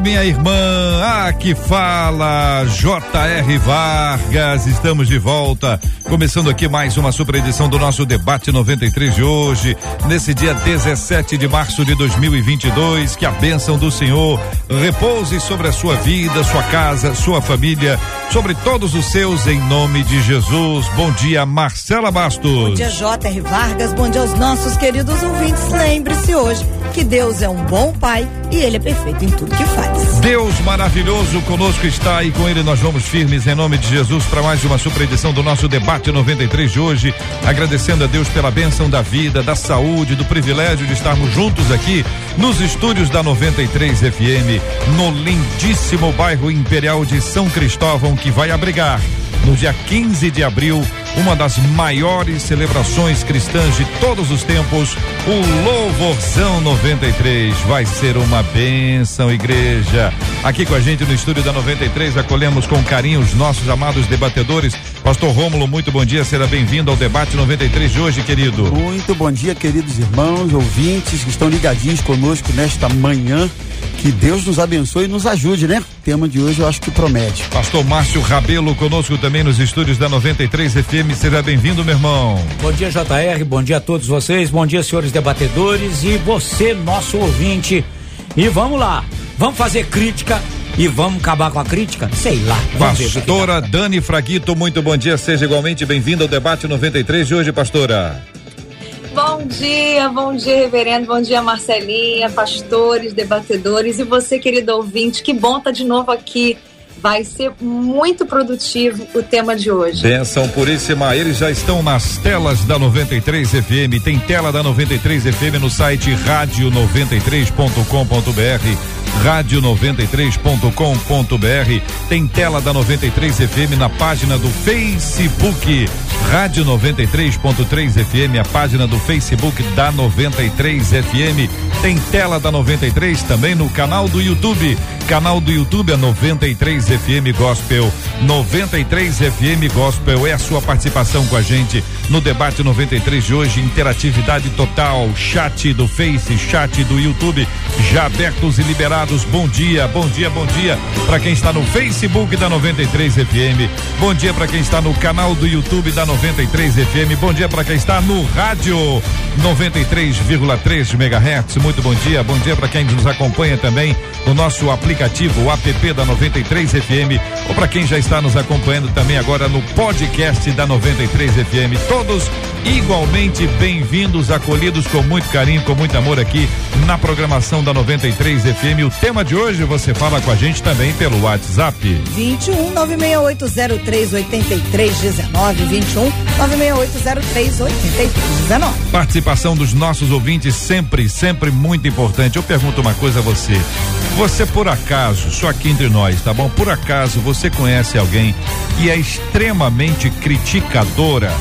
minha irmã. Aqui fala J.R. Vargas. Estamos de volta Começando aqui mais uma super edição do nosso debate 93 de hoje, nesse dia 17 de março de 2022. Que a bênção do Senhor repouse sobre a sua vida, sua casa, sua família, sobre todos os seus, em nome de Jesus. Bom dia, Marcela Bastos. Bom dia, J.R. Vargas. Bom dia aos nossos queridos ouvintes. Lembre-se hoje que Deus é um bom pai e ele é perfeito em tudo que faz. Deus maravilhoso conosco está e com ele. Nós vamos firmes em nome de Jesus para mais uma super edição do nosso debate 93 de hoje, agradecendo a Deus pela bênção da vida, da saúde, do privilégio de estarmos juntos aqui nos estúdios da 93 FM, no lindíssimo bairro Imperial de São Cristóvão que vai abrigar no dia 15 de abril, uma das maiores celebrações cristãs de todos os tempos, o Louvorzão 93. Vai ser uma bênção, igreja. Aqui com a gente no estúdio da 93, acolhemos com carinho os nossos amados debatedores. Pastor Rômulo, muito bom dia, seja bem-vindo ao debate 93 de hoje, querido. Muito bom dia, queridos irmãos, ouvintes que estão ligadinhos conosco nesta manhã. Que Deus nos abençoe e nos ajude, né? O tema de hoje eu acho que promete. Pastor Márcio Rabelo conosco também nos estúdios da 93 FM. Seja bem-vindo, meu irmão. Bom dia, JR. Bom dia a todos vocês. Bom dia, senhores debatedores e você, nosso ouvinte. E vamos lá. Vamos fazer crítica e vamos acabar com a crítica? Sei lá. Pastora Dani Fraguito, muito bom dia. Seja igualmente bem-vinda ao debate 93 de hoje, pastora. Bom dia, bom dia, reverendo, bom dia, Marcelinha, pastores, debatedores e você, querido ouvinte, que bom estar de novo aqui. Vai ser muito produtivo o tema de hoje. Benção puríssima, eles já estão nas telas da 93 FM. Tem tela da 93 FM no site rádio93.com.br rádio93.com.br. Tem tela da 93 FM na página do Facebook. Rádio 93.3 FM, a página do Facebook da 93 FM. Tem tela da 93 também no canal do YouTube. Canal do YouTube é 93 FM Gospel. 93 FM Gospel é a sua participação com a gente no debate 93 de hoje. Interatividade total. Chat do Face, chat do YouTube já abertos e liberados. Bom dia, bom dia, bom dia para quem está no Facebook da 93 FM. Bom dia para quem está no canal do YouTube da 93 FM. Bom dia para quem está no rádio 93,3 MHz. Muito bom dia. Bom dia para quem nos acompanha também no nosso aplicativo, o app da 93 FM, ou para quem já está nos acompanhando também agora no podcast da 93 FM. Todos igualmente bem-vindos, acolhidos com muito carinho, com muito amor aqui na programação da 93 FM. O tema de hoje você fala com a gente também pelo WhatsApp. 21 96803 8319 21 96803 8319. Participação dos nossos ouvintes sempre, sempre muito importante. Eu pergunto uma coisa a você. Você por acaso, só aqui entre nós, tá bom? Por acaso você conhece alguém que é extremamente criticadora?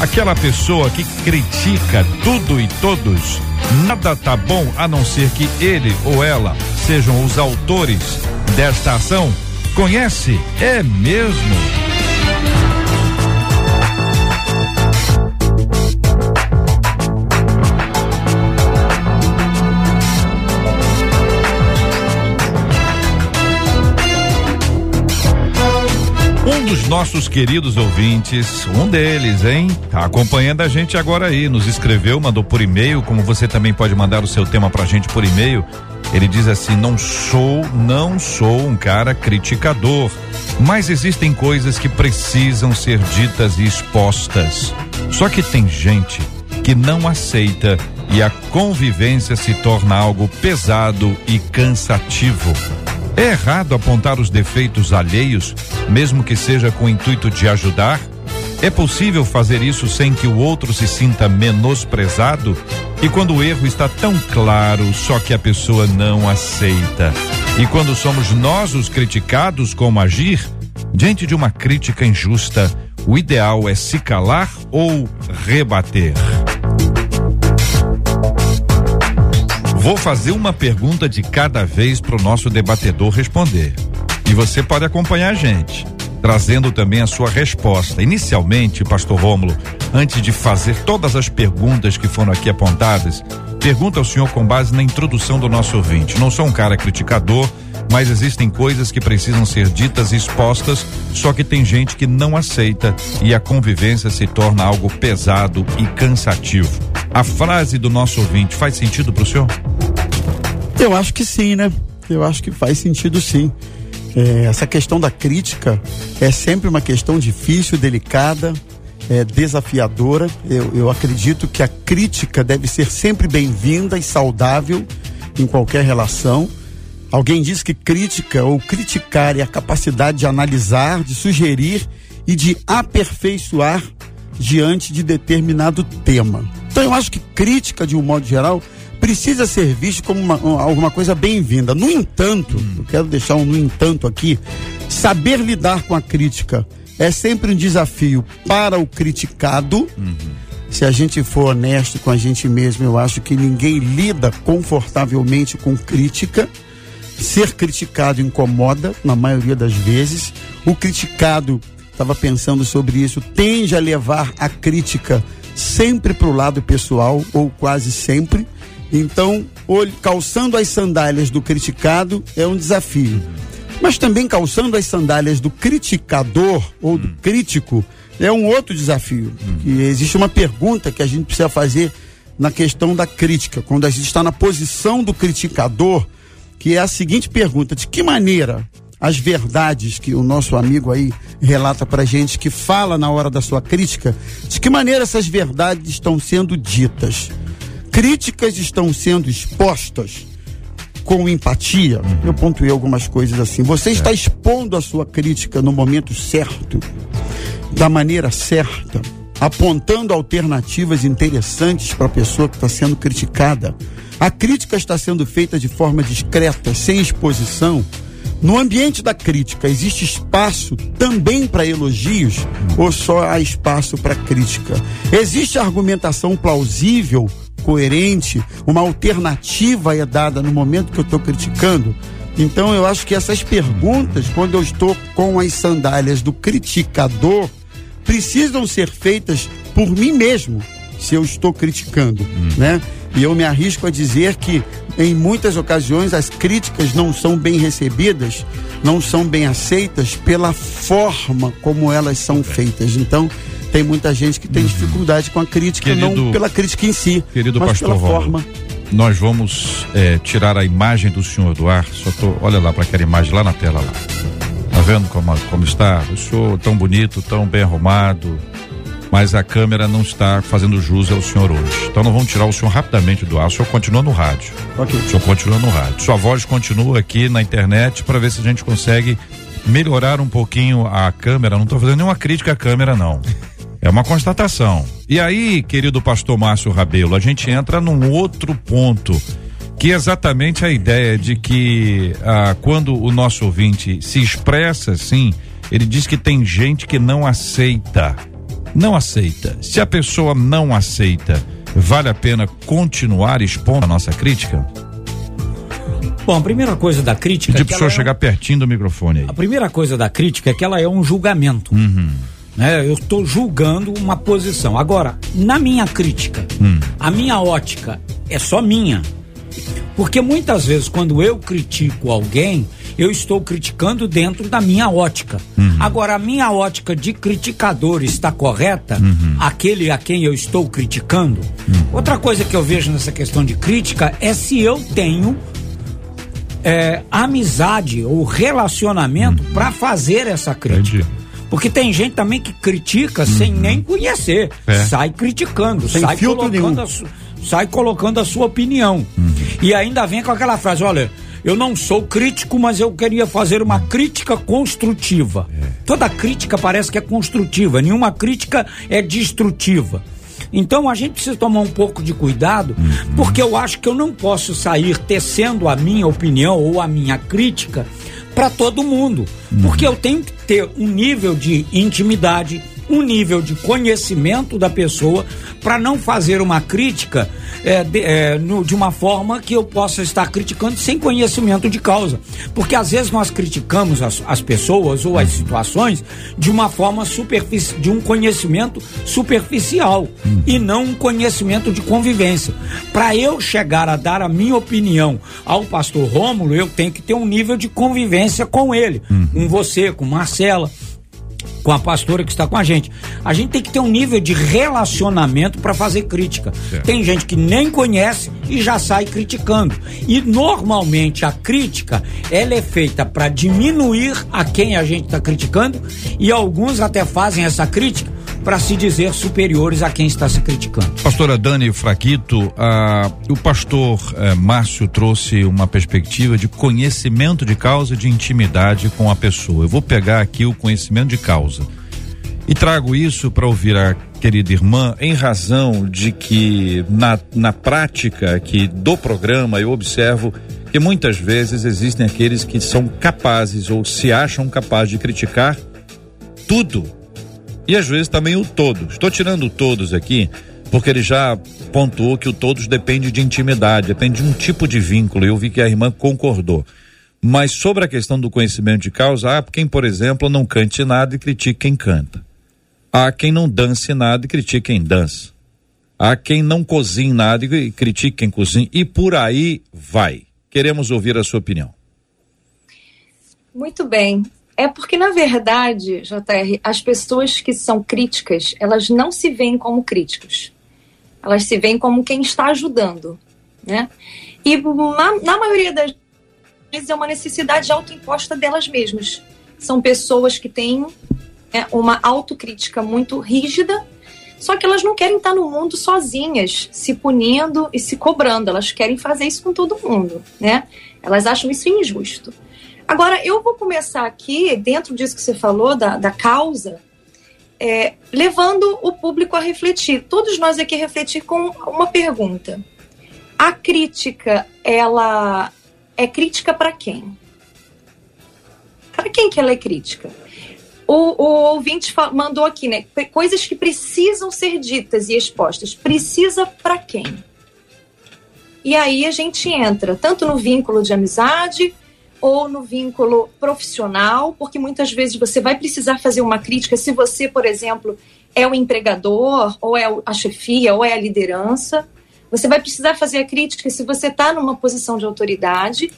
Aquela pessoa que critica tudo e todos, nada tá bom a não ser que ele ou ela sejam os autores desta ação. Conhece? É mesmo? Dos nossos queridos ouvintes, um deles, hein? Tá acompanhando a gente agora aí, nos escreveu, mandou por e-mail, como você também pode mandar o seu tema pra gente por e-mail. Ele diz assim: "Não sou, não sou um cara criticador, mas existem coisas que precisam ser ditas e expostas. Só que tem gente que não aceita e a convivência se torna algo pesado e cansativo. É errado apontar os defeitos alheios, mesmo que seja com o intuito de ajudar? É possível fazer isso sem que o outro se sinta menosprezado? E quando o erro está tão claro, só que a pessoa não aceita? E quando somos nós os criticados, como agir? Diante de uma crítica injusta, o ideal é se calar ou rebater? Vou fazer uma pergunta de cada vez para o nosso debatedor responder. E você pode acompanhar a gente, trazendo também a sua resposta. Inicialmente, Pastor Rômulo, antes de fazer todas as perguntas que foram aqui apontadas, pergunta ao senhor com base na introdução do nosso ouvinte. Não sou um cara criticador, mas existem coisas que precisam ser ditas e expostas, só que tem gente que não aceita e a convivência se torna algo pesado e cansativo. A frase do nosso ouvinte faz sentido para o senhor? Eu acho que sim, né? Eu acho que faz sentido sim. É, essa questão da crítica é sempre uma questão difícil, delicada, é, desafiadora. Eu, eu acredito que a crítica deve ser sempre bem-vinda e saudável em qualquer relação. Alguém diz que crítica ou criticar é a capacidade de analisar, de sugerir e de aperfeiçoar diante de determinado tema. Então eu acho que crítica, de um modo geral, precisa ser vista como uma, alguma coisa bem-vinda. No entanto, eu quero deixar um no entanto aqui, saber lidar com a crítica é sempre um desafio para o criticado. Uhum. Se a gente for honesto com a gente mesmo, eu acho que ninguém lida confortavelmente com crítica. Ser criticado incomoda, na maioria das vezes. O criticado, estava pensando sobre isso, tende a levar a crítica sempre para o lado pessoal, ou quase sempre. Então, calçando as sandálias do criticado é um desafio. Mas também calçando as sandálias do criticador ou do crítico é um outro desafio. Que existe uma pergunta que a gente precisa fazer na questão da crítica. Quando a gente está na posição do criticador, que é a seguinte pergunta: de que maneira as verdades que o nosso amigo aí relata pra gente, que fala na hora da sua crítica, de que maneira essas verdades estão sendo ditas? Críticas estão sendo expostas com empatia? Eu pontuei algumas coisas assim. Você está expondo a sua crítica no momento certo, da maneira certa, apontando alternativas interessantes para a pessoa que está sendo criticada. A crítica está sendo feita de forma discreta, sem exposição. No ambiente da crítica, existe espaço também para elogios ou só há espaço para crítica? Existe argumentação plausível, coerente, uma alternativa é dada no momento que eu estou criticando? Então eu acho que essas perguntas, quando eu estou com as sandálias do criticador, precisam ser feitas por mim mesmo, se eu estou criticando, hum. né? E eu me arrisco a dizer que em muitas ocasiões as críticas não são bem recebidas, não são bem aceitas pela forma como elas são feitas. Então, tem muita gente que tem uhum. dificuldade com a crítica, querido, não pela crítica em si, querido mas pastor pela forma. Nós vamos é, tirar a imagem do senhor Eduardo. Só tô, olha lá para aquela imagem lá na tela lá. Tá vendo como, como está? O senhor tão bonito, tão bem arrumado, mas a câmera não está fazendo jus ao senhor hoje. Então nós vamos tirar o senhor rapidamente do ar. O senhor continua no rádio. Ok. O senhor continua no rádio. Sua voz continua aqui na internet para ver se a gente consegue melhorar um pouquinho a câmera. Não estou fazendo nenhuma crítica à câmera, não. É uma constatação. E aí, querido pastor Márcio Rabelo, a gente entra num outro ponto que é exatamente a ideia de que ah, quando o nosso ouvinte se expressa assim, ele diz que tem gente que não aceita não aceita. Se a pessoa não aceita, vale a pena continuar expondo a nossa crítica? Bom, a primeira coisa da crítica. Pedir é pro senhor é... chegar pertinho do microfone aí. A primeira coisa da crítica é que ela é um julgamento. Uhum. Né? Eu estou julgando uma posição. Agora, na minha crítica, hum. a minha ótica é só minha. Porque muitas vezes, quando eu critico alguém, eu estou criticando dentro da minha ótica. Uhum. Agora, a minha ótica de criticador está correta? Uhum. Aquele a quem eu estou criticando? Uhum. Outra coisa que eu vejo nessa questão de crítica é se eu tenho é, amizade ou relacionamento uhum. para fazer essa crítica. Entendi. Porque tem gente também que critica sem Uhum. nem conhecer. É. Sai criticando, Sem sai filtro colocando, nenhum. a sai colocando a sua opinião. Uhum. E ainda vem com aquela frase: olha, eu não sou crítico, mas eu queria fazer uma crítica construtiva. É. Toda crítica parece que é construtiva, nenhuma crítica é destrutiva. Então a gente precisa tomar um pouco de cuidado, uhum. porque eu acho que eu não posso sair tecendo a minha opinião ou a minha crítica para todo mundo, uhum. porque eu tenho que ter um nível de intimidade, um nível de conhecimento da pessoa para não fazer uma crítica é, de, é, no, de, uma forma que eu possa estar criticando sem conhecimento de causa. Porque às vezes nós criticamos as, as pessoas ou as situações de uma forma superficial, de um conhecimento superficial hum. e não um conhecimento de convivência. Para eu chegar a dar a minha opinião ao pastor Rômulo, eu tenho que ter um nível de convivência com ele, hum. com você, com Marcela com a pastora que está com a gente. A gente tem que ter um nível de relacionamento para fazer crítica. Certo. Tem gente que nem conhece e já sai criticando. E normalmente a crítica ela é feita para diminuir a quem a gente está criticando e alguns até fazem essa crítica para se dizer superiores a quem está se criticando. Pastora Dani Fraquito, ah, o pastor eh, Márcio trouxe uma perspectiva de conhecimento de causa, de intimidade com a pessoa. Eu vou pegar aqui o conhecimento de causa e trago isso para ouvir a querida irmã em razão de que na, na prática aqui do programa eu observo que muitas vezes existem aqueles que são capazes ou se acham capazes de criticar tudo e às vezes também o todos. Estou tirando todos aqui porque ele já pontuou que o todos depende de intimidade, depende de um tipo de vínculo. Eu vi que a irmã concordou. Mas sobre a questão do conhecimento de causa, há quem, por exemplo, não cante nada e critique quem canta. Há quem não dance nada e critique quem dança. Há quem não cozinhe nada e critique quem cozinha. E por aí vai. Queremos ouvir a sua opinião. Muito bem. É porque, na verdade, JR, as pessoas que são críticas, elas não se veem como críticos. Elas se veem como quem está ajudando, né? E na, maioria das vezes é uma necessidade autoimposta delas mesmas. São pessoas que têm é, uma autocrítica muito rígida, só que elas não querem estar no mundo sozinhas, se punindo e se cobrando. Elas querem fazer isso com todo mundo, né? Elas acham isso injusto. Agora, eu vou começar aqui, dentro disso que você falou, da, da causa, é, levando o público a refletir. Todos nós aqui refletir com uma pergunta. A crítica, ela é crítica para quem? Para quem que ela é crítica? O, o ouvinte mandou aqui, né? Coisas que precisam ser ditas e expostas. Precisa para quem? E aí a gente entra tanto no vínculo de amizade, ou no vínculo profissional, porque muitas vezes você vai precisar fazer uma crítica se você, por exemplo, é o empregador, ou é a chefia, ou é a liderança. Você vai precisar fazer a crítica se você está numa posição de autoridade,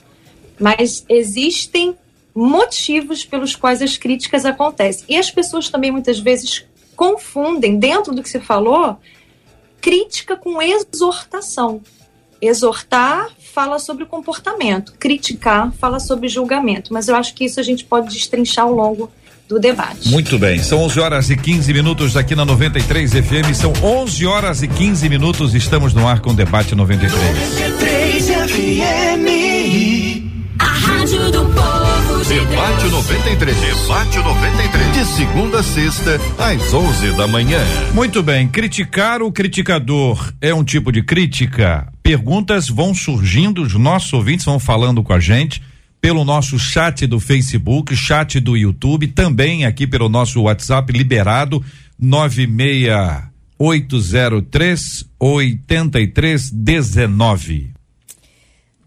mas existem motivos pelos quais as críticas acontecem. E as pessoas também muitas vezes confundem, dentro do que você falou, crítica com exortação. Exortar fala sobre comportamento, criticar fala sobre julgamento, mas eu acho que isso a gente pode destrinchar ao longo do debate. Muito bem, são 11 horas e 15 minutos aqui na 93 FM, são 11 horas e 15 minutos, estamos no ar com o debate 93. 93 FM. A Rádio do Povo. Debate 93. Debate 93. De segunda a sexta, às 11 da manhã. Muito bem. Criticar o criticador é um tipo de crítica? Perguntas vão surgindo, os nossos ouvintes vão falando com a gente pelo nosso chat do Facebook, chat do YouTube, também aqui pelo nosso WhatsApp liberado 96803 8319.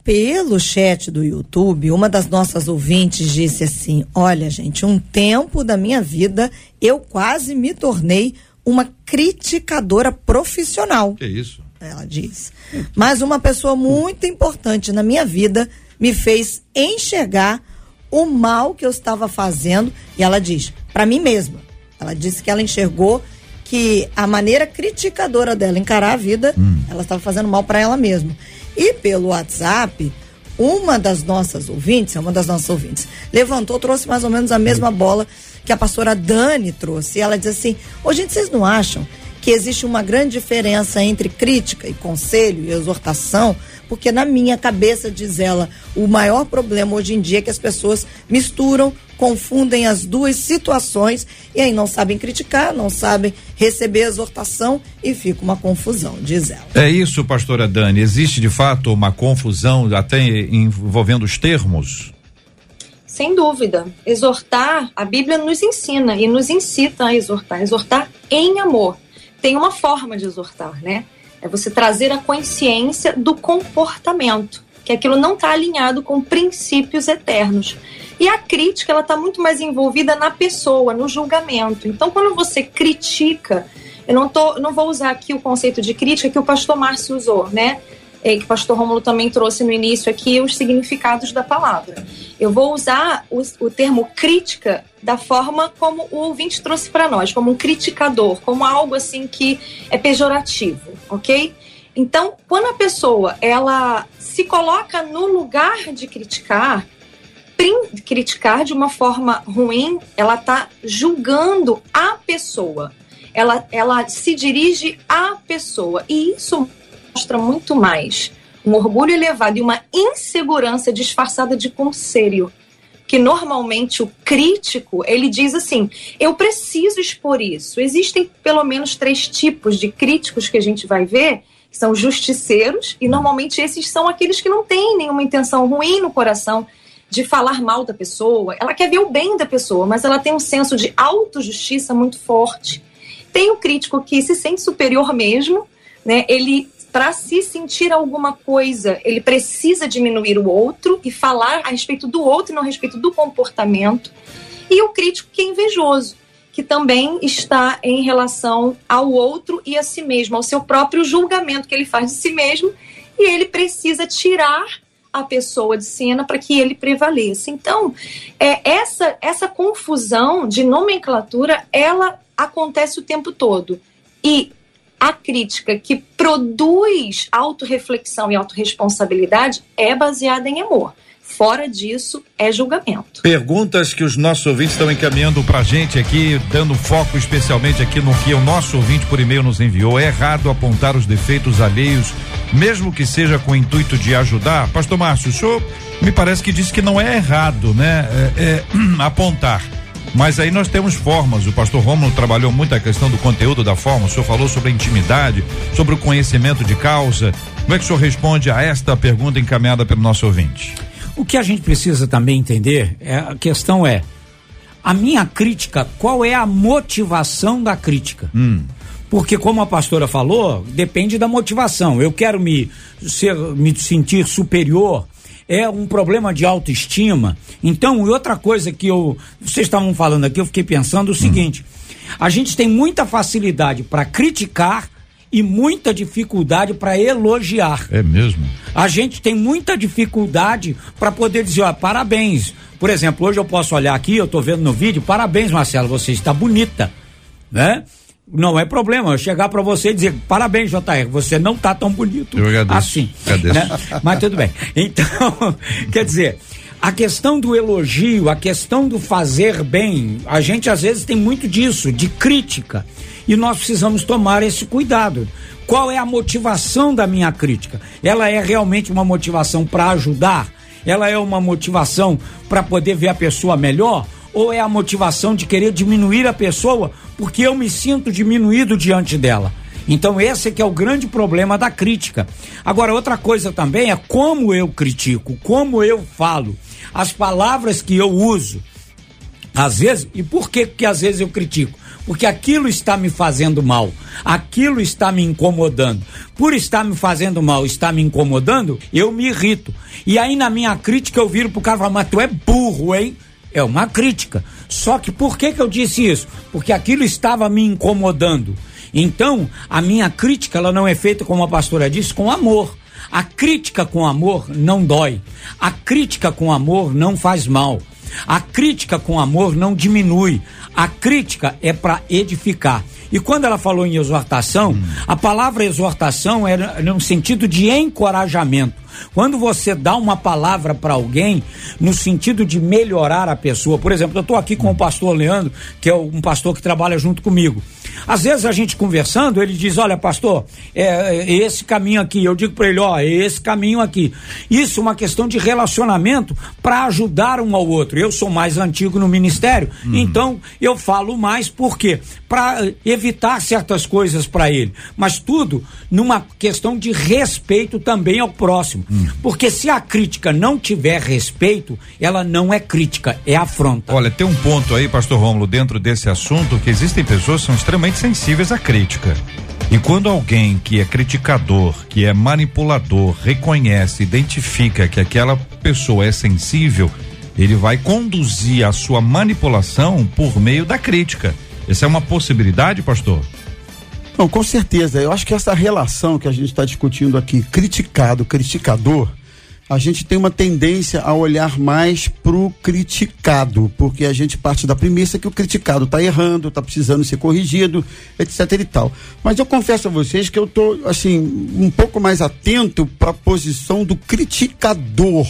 Pelo chat do YouTube, uma das nossas ouvintes disse assim: Olha, gente, um tempo da minha vida eu quase me tornei uma criticadora profissional. Que isso? Ela diz. Mas uma pessoa muito importante na minha vida me fez enxergar o mal que eu estava fazendo. E ela diz, para mim mesma. Ela disse que ela enxergou que a maneira criticadora dela encarar a vida, hum. ela estava fazendo mal para ela mesma. E pelo WhatsApp, uma das nossas ouvintes, uma das nossas ouvintes, levantou, trouxe mais ou menos a mesma bola que a pastora Dani trouxe. E ela diz assim: Ô, gente, vocês não acham que existe uma grande diferença entre crítica e conselho e exortação, porque na minha cabeça, diz ela, o maior problema hoje em dia é que as pessoas misturam, confundem as duas situações e aí não sabem criticar, não sabem receber exortação e fica uma confusão, diz ela. É isso, pastora Dani. Existe de fato uma confusão até envolvendo os termos? Sem dúvida. Exortar, a Bíblia nos ensina e nos incita a exortar. Exortar em amor. Tem uma forma de exortar, né? É você trazer a consciência do comportamento, que aquilo não está alinhado com princípios eternos. E a crítica, ela está muito mais envolvida na pessoa, no julgamento. Então, quando você critica, eu não, tô, não vou usar aqui o conceito de crítica que o pastor Márcio usou, né? é, que o pastor Rômulo também trouxe no início aqui, os significados da palavra. Eu vou usar o, o termo crítica da forma como o ouvinte trouxe para nós, como um criticador, como algo assim que é pejorativo, ok? Então, quando a pessoa ela se coloca no lugar de criticar, criticar de uma forma ruim, ela está julgando a pessoa. Ela, ela se dirige à pessoa. E isso mostra muito mais um orgulho elevado e uma insegurança disfarçada de conselho. Que normalmente o crítico ele diz assim: eu preciso expor isso. Existem pelo menos três tipos de críticos que a gente vai ver, que são justiceiros, e normalmente esses são aqueles que não têm nenhuma intenção ruim no coração de falar mal da pessoa. Ela quer ver o bem da pessoa, mas ela tem um senso de autojustiça muito forte. Tem o crítico que se sente superior mesmo, né? Ele para se sentir alguma coisa, ele precisa diminuir o outro e falar a respeito do outro não a respeito do comportamento. E o crítico que é invejoso, que também está em relação ao outro e a si mesmo, ao seu próprio julgamento que ele faz de si mesmo, e ele precisa tirar a pessoa de cena para que ele prevaleça. Então, é, essa, essa confusão de nomenclatura, ela acontece o tempo todo. E a crítica que produz autorreflexão e autorresponsabilidade é baseada em amor. Fora disso, é julgamento. Perguntas que os nossos ouvintes estão encaminhando pra gente aqui, dando foco especialmente aqui no que o nosso ouvinte por e-mail nos enviou. É errado apontar os defeitos alheios, mesmo que seja com o intuito de ajudar? Pastor Márcio, o senhor me parece que disse que não é errado, né? É, é, apontar mas aí nós temos formas. O pastor Romulo trabalhou muito a questão do conteúdo da forma. O senhor falou sobre a intimidade, sobre o conhecimento de causa. Como é que o senhor responde a esta pergunta encaminhada pelo nosso ouvinte? O que a gente precisa também entender, é, a questão é, a minha crítica, qual é a motivação da crítica? Hum. Porque, como a pastora falou, depende da motivação. Eu quero me, ser, me sentir superior é um problema de autoestima. Então, e outra coisa que eu. Vocês estavam falando aqui, eu fiquei pensando o seguinte: a gente tem muita facilidade para criticar e muita dificuldade para elogiar. É mesmo? A gente tem muita dificuldade para poder dizer, ó, parabéns. Por exemplo, hoje eu posso olhar aqui, eu estou vendo no vídeo, parabéns, Marcelo, você está bonita, né? Não é problema eu chegar para você e dizer parabéns JR, você não tá tão bonito eu agradeço, assim. Agradeço. Né? Mas tudo bem. Então, quer dizer, a questão do elogio, a questão do fazer bem, a gente às vezes tem muito disso, de crítica. E nós precisamos tomar esse cuidado. Qual é a motivação da minha crítica? Ela é realmente uma motivação para ajudar? Ela é uma motivação para poder ver a pessoa melhor? Ou é a motivação de querer diminuir a pessoa porque eu me sinto diminuído diante dela? Então esse é que é o grande problema da crítica. Agora outra coisa também é como eu critico, como eu falo, as palavras que eu uso. Às vezes, e por que que às vezes eu critico? Porque aquilo está me fazendo mal, aquilo está me incomodando. Por estar me fazendo mal, está me incomodando, eu me irrito. E aí na minha crítica eu viro pro cara e falo, mas tu é burro, hein? É uma crítica. Só que por que, que eu disse isso? Porque aquilo estava me incomodando. Então, a minha crítica ela não é feita, como a pastora disse, com amor. A crítica com amor não dói. A crítica com amor não faz mal. A crítica com amor não diminui. A crítica é para edificar. E quando ela falou em exortação, hum. a palavra exortação era no sentido de encorajamento. Quando você dá uma palavra para alguém no sentido de melhorar a pessoa, por exemplo, eu estou aqui com o pastor Leandro, que é um pastor que trabalha junto comigo. Às vezes a gente conversando, ele diz: Olha, pastor, é, é esse caminho aqui. Eu digo para ele: Ó, é esse caminho aqui. Isso é uma questão de relacionamento para ajudar um ao outro. Eu sou mais antigo no ministério, uhum. então eu falo mais por quê? Para evitar certas coisas para ele. Mas tudo numa questão de respeito também ao próximo. Uhum. Porque se a crítica não tiver respeito, ela não é crítica, é afronta. Olha, tem um ponto aí, pastor Rômulo, dentro desse assunto, que existem pessoas que são extremamente sensíveis à crítica. E quando alguém que é criticador, que é manipulador, reconhece, identifica que aquela pessoa é sensível, ele vai conduzir a sua manipulação por meio da crítica. Essa é uma possibilidade, pastor? Não, com certeza. Eu acho que essa relação que a gente está discutindo aqui, criticado, criticador, a gente tem uma tendência a olhar mais pro criticado, porque a gente parte da premissa que o criticado está errando, está precisando ser corrigido, etc e tal. Mas eu confesso a vocês que eu tô assim um pouco mais atento para a posição do criticador,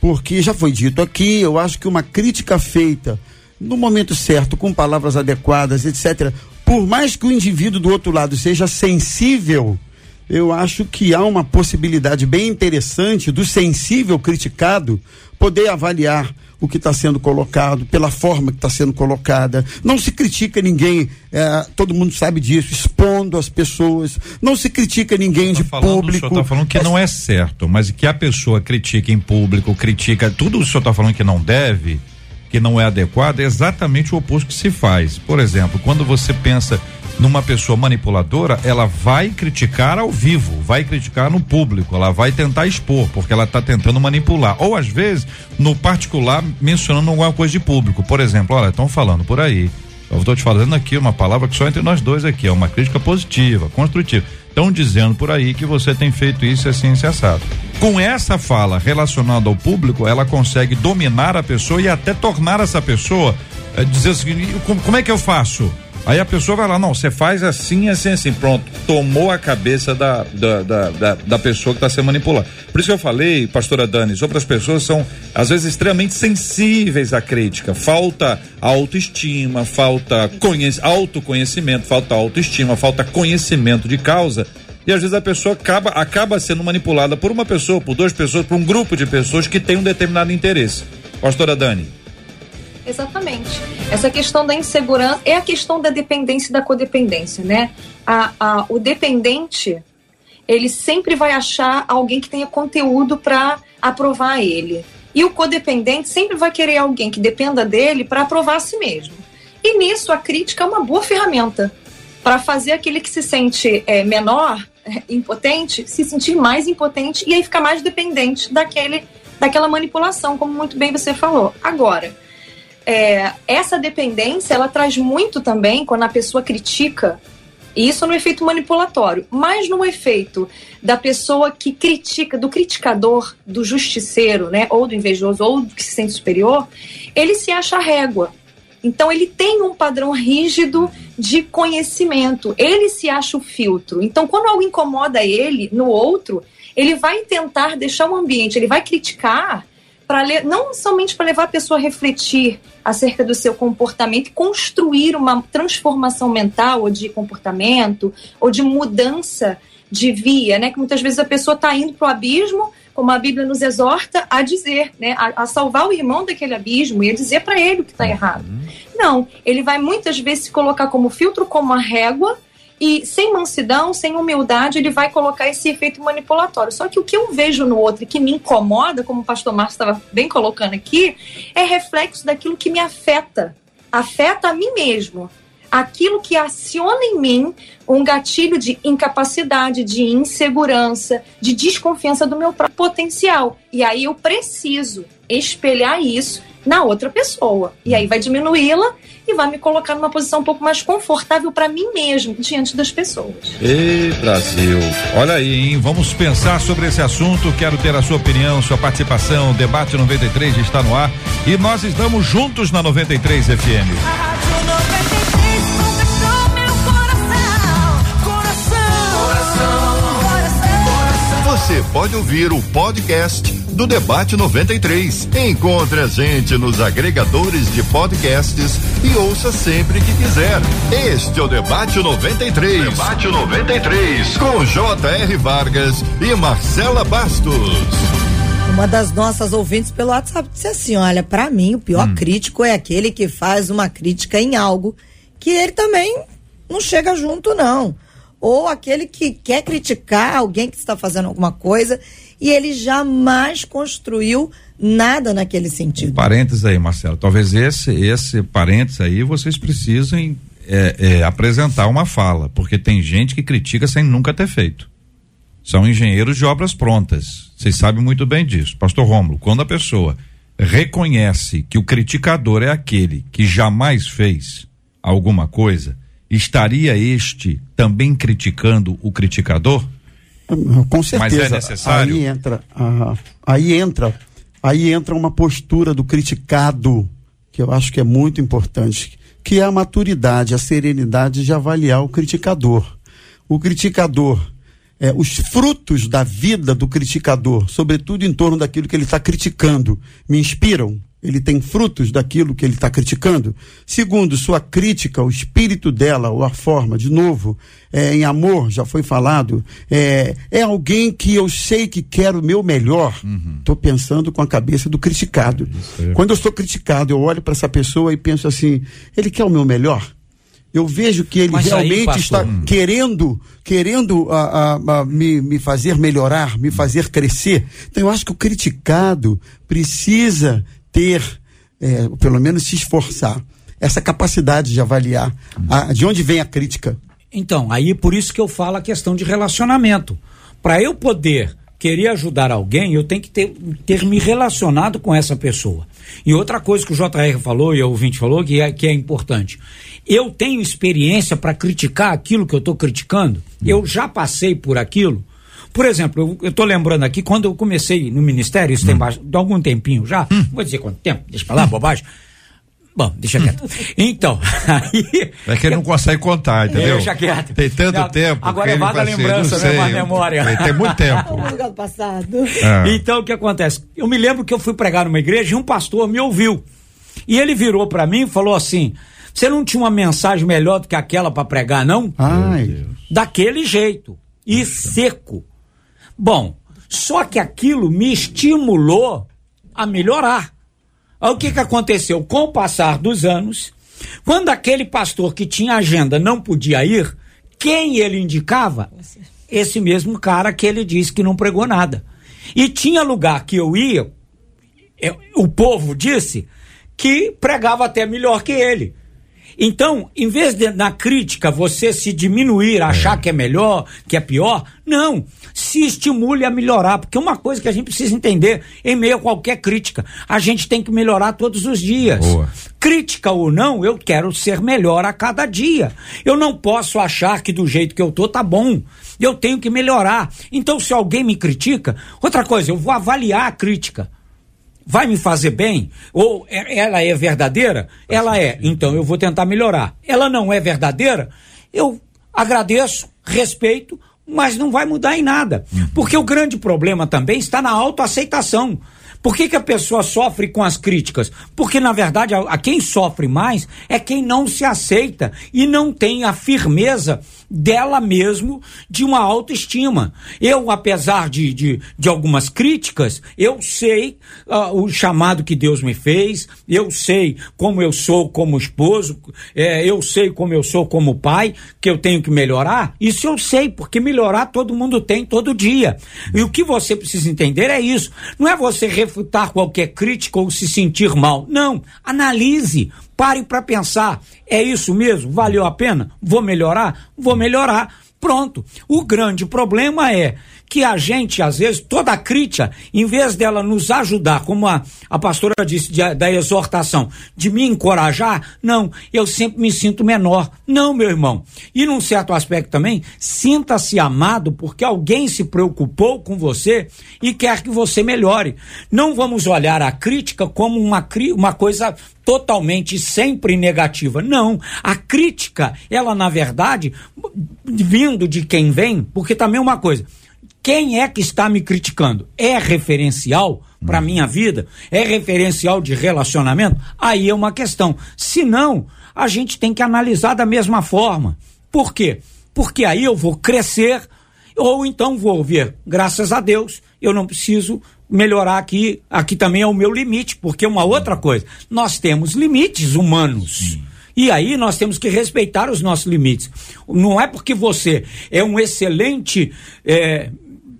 porque já foi dito aqui, eu acho que uma crítica feita no momento certo, com palavras adequadas, etc, por mais que o indivíduo do outro lado seja sensível eu acho que há uma possibilidade bem interessante do sensível criticado poder avaliar o que está sendo colocado, pela forma que está sendo colocada. Não se critica ninguém, é, todo mundo sabe disso, expondo as pessoas. Não se critica ninguém de falando, público. O senhor está falando que não é certo, mas que a pessoa critica em público, critica tudo o senhor está falando que não deve, que não é adequado, é exatamente o oposto que se faz. Por exemplo, quando você pensa numa pessoa manipuladora, ela vai criticar ao vivo, vai criticar no público, ela vai tentar expor, porque ela está tentando manipular. Ou às vezes, no particular, mencionando alguma coisa de público. Por exemplo, olha, estão falando por aí. Eu estou te falando aqui uma palavra que só entre nós dois aqui, é uma crítica positiva, construtiva. Estão dizendo por aí que você tem feito isso assim, assado. Com essa fala relacionada ao público, ela consegue dominar a pessoa e até tornar essa pessoa é, dizer assim, como é que eu faço? Aí a pessoa vai lá, não, você faz assim, assim, assim, pronto, tomou a cabeça da, da, da, da, da pessoa que está sendo manipulada. Por isso que eu falei, pastora Dani, outras pessoas são, às vezes, extremamente sensíveis à crítica. Falta autoestima, falta conhec autoconhecimento, falta autoestima, falta conhecimento de causa. E às vezes a pessoa acaba, acaba sendo manipulada por uma pessoa, por duas pessoas, por um grupo de pessoas que tem um determinado interesse. Pastora Dani. Exatamente. Essa questão da insegurança é a questão da dependência e da codependência, né? A, a, o dependente, ele sempre vai achar alguém que tenha conteúdo para aprovar ele. E o codependente sempre vai querer alguém que dependa dele para aprovar a si mesmo. E nisso a crítica é uma boa ferramenta para fazer aquele que se sente é, menor, é, impotente, se sentir mais impotente e aí ficar mais dependente daquele, daquela manipulação, como muito bem você falou. Agora, é, essa dependência ela traz muito também quando a pessoa critica isso no efeito manipulatório, mas no efeito da pessoa que critica, do criticador, do justiceiro, né, ou do invejoso, ou do que se sente superior, ele se acha régua. Então ele tem um padrão rígido de conhecimento, ele se acha o filtro. Então quando algo incomoda ele no outro, ele vai tentar deixar o ambiente, ele vai criticar para não somente para levar a pessoa a refletir acerca do seu comportamento e construir uma transformação mental ou de comportamento ou de mudança de via, né? Que muitas vezes a pessoa está indo para o abismo, como a Bíblia nos exorta a dizer, né? A, a salvar o irmão daquele abismo e a dizer para ele o que está errado. Não, ele vai muitas vezes se colocar como filtro, como a régua e sem mansidão, sem humildade, ele vai colocar esse efeito manipulatório. Só que o que eu vejo no outro e que me incomoda, como o pastor Márcio estava bem colocando aqui, é reflexo daquilo que me afeta. Afeta a mim mesmo. Aquilo que aciona em mim um gatilho de incapacidade, de insegurança, de desconfiança do meu próprio potencial. E aí eu preciso espelhar isso na outra pessoa. E aí vai diminuí-la e vai me colocar numa posição um pouco mais confortável para mim mesmo diante das pessoas. Ei, Brasil. Olha aí, hein? Vamos pensar sobre esse assunto. Quero ter a sua opinião, sua participação. O debate 93 está no ar e nós estamos juntos na 93 FM. você pode ouvir o podcast do Debate 93. Encontre a gente nos agregadores de podcasts e ouça sempre que quiser. Este é o Debate 93. Debate 93 com J.R. Vargas e Marcela Bastos. Uma das nossas ouvintes pelo WhatsApp disse assim: olha, para mim o pior hum. crítico é aquele que faz uma crítica em algo que ele também não chega junto, não. Ou aquele que quer criticar alguém que está fazendo alguma coisa e ele jamais construiu nada naquele sentido. Um parênteses aí, Marcelo. Talvez esse, esse parênteses aí vocês precisem é, é, apresentar uma fala, porque tem gente que critica sem nunca ter feito. São engenheiros de obras prontas. Vocês sabem muito bem disso. Pastor Rômulo, quando a pessoa reconhece que o criticador é aquele que jamais fez alguma coisa, estaria este também criticando o criticador? Com certeza. Mas é necessário. Aí entra, ah, aí entra, aí entra uma postura do criticado que eu acho que é muito importante, que é a maturidade, a serenidade de avaliar o criticador. O criticador é, os frutos da vida do criticador, sobretudo em torno daquilo que ele está criticando, me inspiram? Ele tem frutos daquilo que ele está criticando? Segundo, sua crítica, o espírito dela, ou a forma, de novo, é, em amor, já foi falado, é, é alguém que eu sei que quer o meu melhor. Estou uhum. pensando com a cabeça do criticado. Quando eu sou criticado, eu olho para essa pessoa e penso assim: ele quer o meu melhor? Eu vejo que ele Mas realmente aí, está querendo querendo a, a, a, me, me fazer melhorar, me fazer crescer. Então eu acho que o criticado precisa ter, é, pelo menos se esforçar, essa capacidade de avaliar a, de onde vem a crítica. Então, aí por isso que eu falo a questão de relacionamento. Para eu poder querer ajudar alguém, eu tenho que ter, ter me relacionado com essa pessoa. E outra coisa que o JR falou e o ouvinte falou que é, que é importante. Eu tenho experiência para criticar aquilo que eu estou criticando? Eu já passei por aquilo? Por exemplo, eu estou lembrando aqui, quando eu comecei no ministério, isso hum. tem algum tempinho já, hum. vou dizer quanto tempo, deixa pra lá, hum. bobagem. Bom, deixa quieto. Então, aí. É que ele não consegue contar, entendeu? Deixa quieto. Tem tanto não, tempo. Agora é vaga lembrança, não é uma memória. Tem, muito tempo. O passado. É. Então, o que acontece? Eu me lembro que eu fui pregar numa igreja e um pastor me ouviu. E ele virou para mim e falou assim: você não tinha uma mensagem melhor do que aquela para pregar, não? Ai. Daquele jeito. E seco. Bom, só que aquilo me estimulou a melhorar. Aí o que, que aconteceu? Com o passar dos anos, quando aquele pastor que tinha agenda não podia ir, quem ele indicava? Esse mesmo cara que ele disse que não pregou nada. E tinha lugar que eu ia, eu, o povo disse que pregava até melhor que ele. Então, em vez de na crítica você se diminuir, achar é. que é melhor, que é pior, não. Se estimule a melhorar, porque uma coisa que a gente precisa entender em meio a qualquer crítica, a gente tem que melhorar todos os dias. Boa. Crítica ou não, eu quero ser melhor a cada dia. Eu não posso achar que do jeito que eu tô tá bom. Eu tenho que melhorar. Então, se alguém me critica, outra coisa, eu vou avaliar a crítica vai me fazer bem? Ou é, ela é verdadeira? Ela é, então eu vou tentar melhorar. Ela não é verdadeira? Eu agradeço, respeito, mas não vai mudar em nada. Uhum. Porque o grande problema também está na autoaceitação. Por que, que a pessoa sofre com as críticas? Porque, na verdade, a, a, quem sofre mais é quem não se aceita e não tem a firmeza dela mesmo de uma autoestima. Eu, apesar de, de, de algumas críticas, eu sei uh, o chamado que Deus me fez, eu sei como eu sou como esposo, é, eu sei como eu sou como pai, que eu tenho que melhorar. Isso eu sei, porque melhorar todo mundo tem todo dia. E o que você precisa entender é isso. Não é você refutar qualquer crítica ou se sentir mal. Não. Analise. Pare para pensar. É isso mesmo? Valeu a pena? Vou melhorar? Vou melhorar. Pronto. O grande problema é que a gente, às vezes, toda a crítica, em vez dela nos ajudar, como a, a pastora disse, de, da exortação, de me encorajar, não, eu sempre me sinto menor. Não, meu irmão. E num certo aspecto também, sinta-se amado porque alguém se preocupou com você e quer que você melhore. Não vamos olhar a crítica como uma, uma coisa totalmente sempre negativa. Não. A crítica, ela, na verdade, vindo de quem vem, porque também é uma coisa quem é que está me criticando? É referencial para minha vida? É referencial de relacionamento? Aí é uma questão. Se não, a gente tem que analisar da mesma forma. Por quê? Porque aí eu vou crescer ou então vou ver, graças a Deus, eu não preciso melhorar aqui, aqui também é o meu limite, porque uma outra coisa, nós temos limites humanos. E aí nós temos que respeitar os nossos limites. Não é porque você é um excelente é,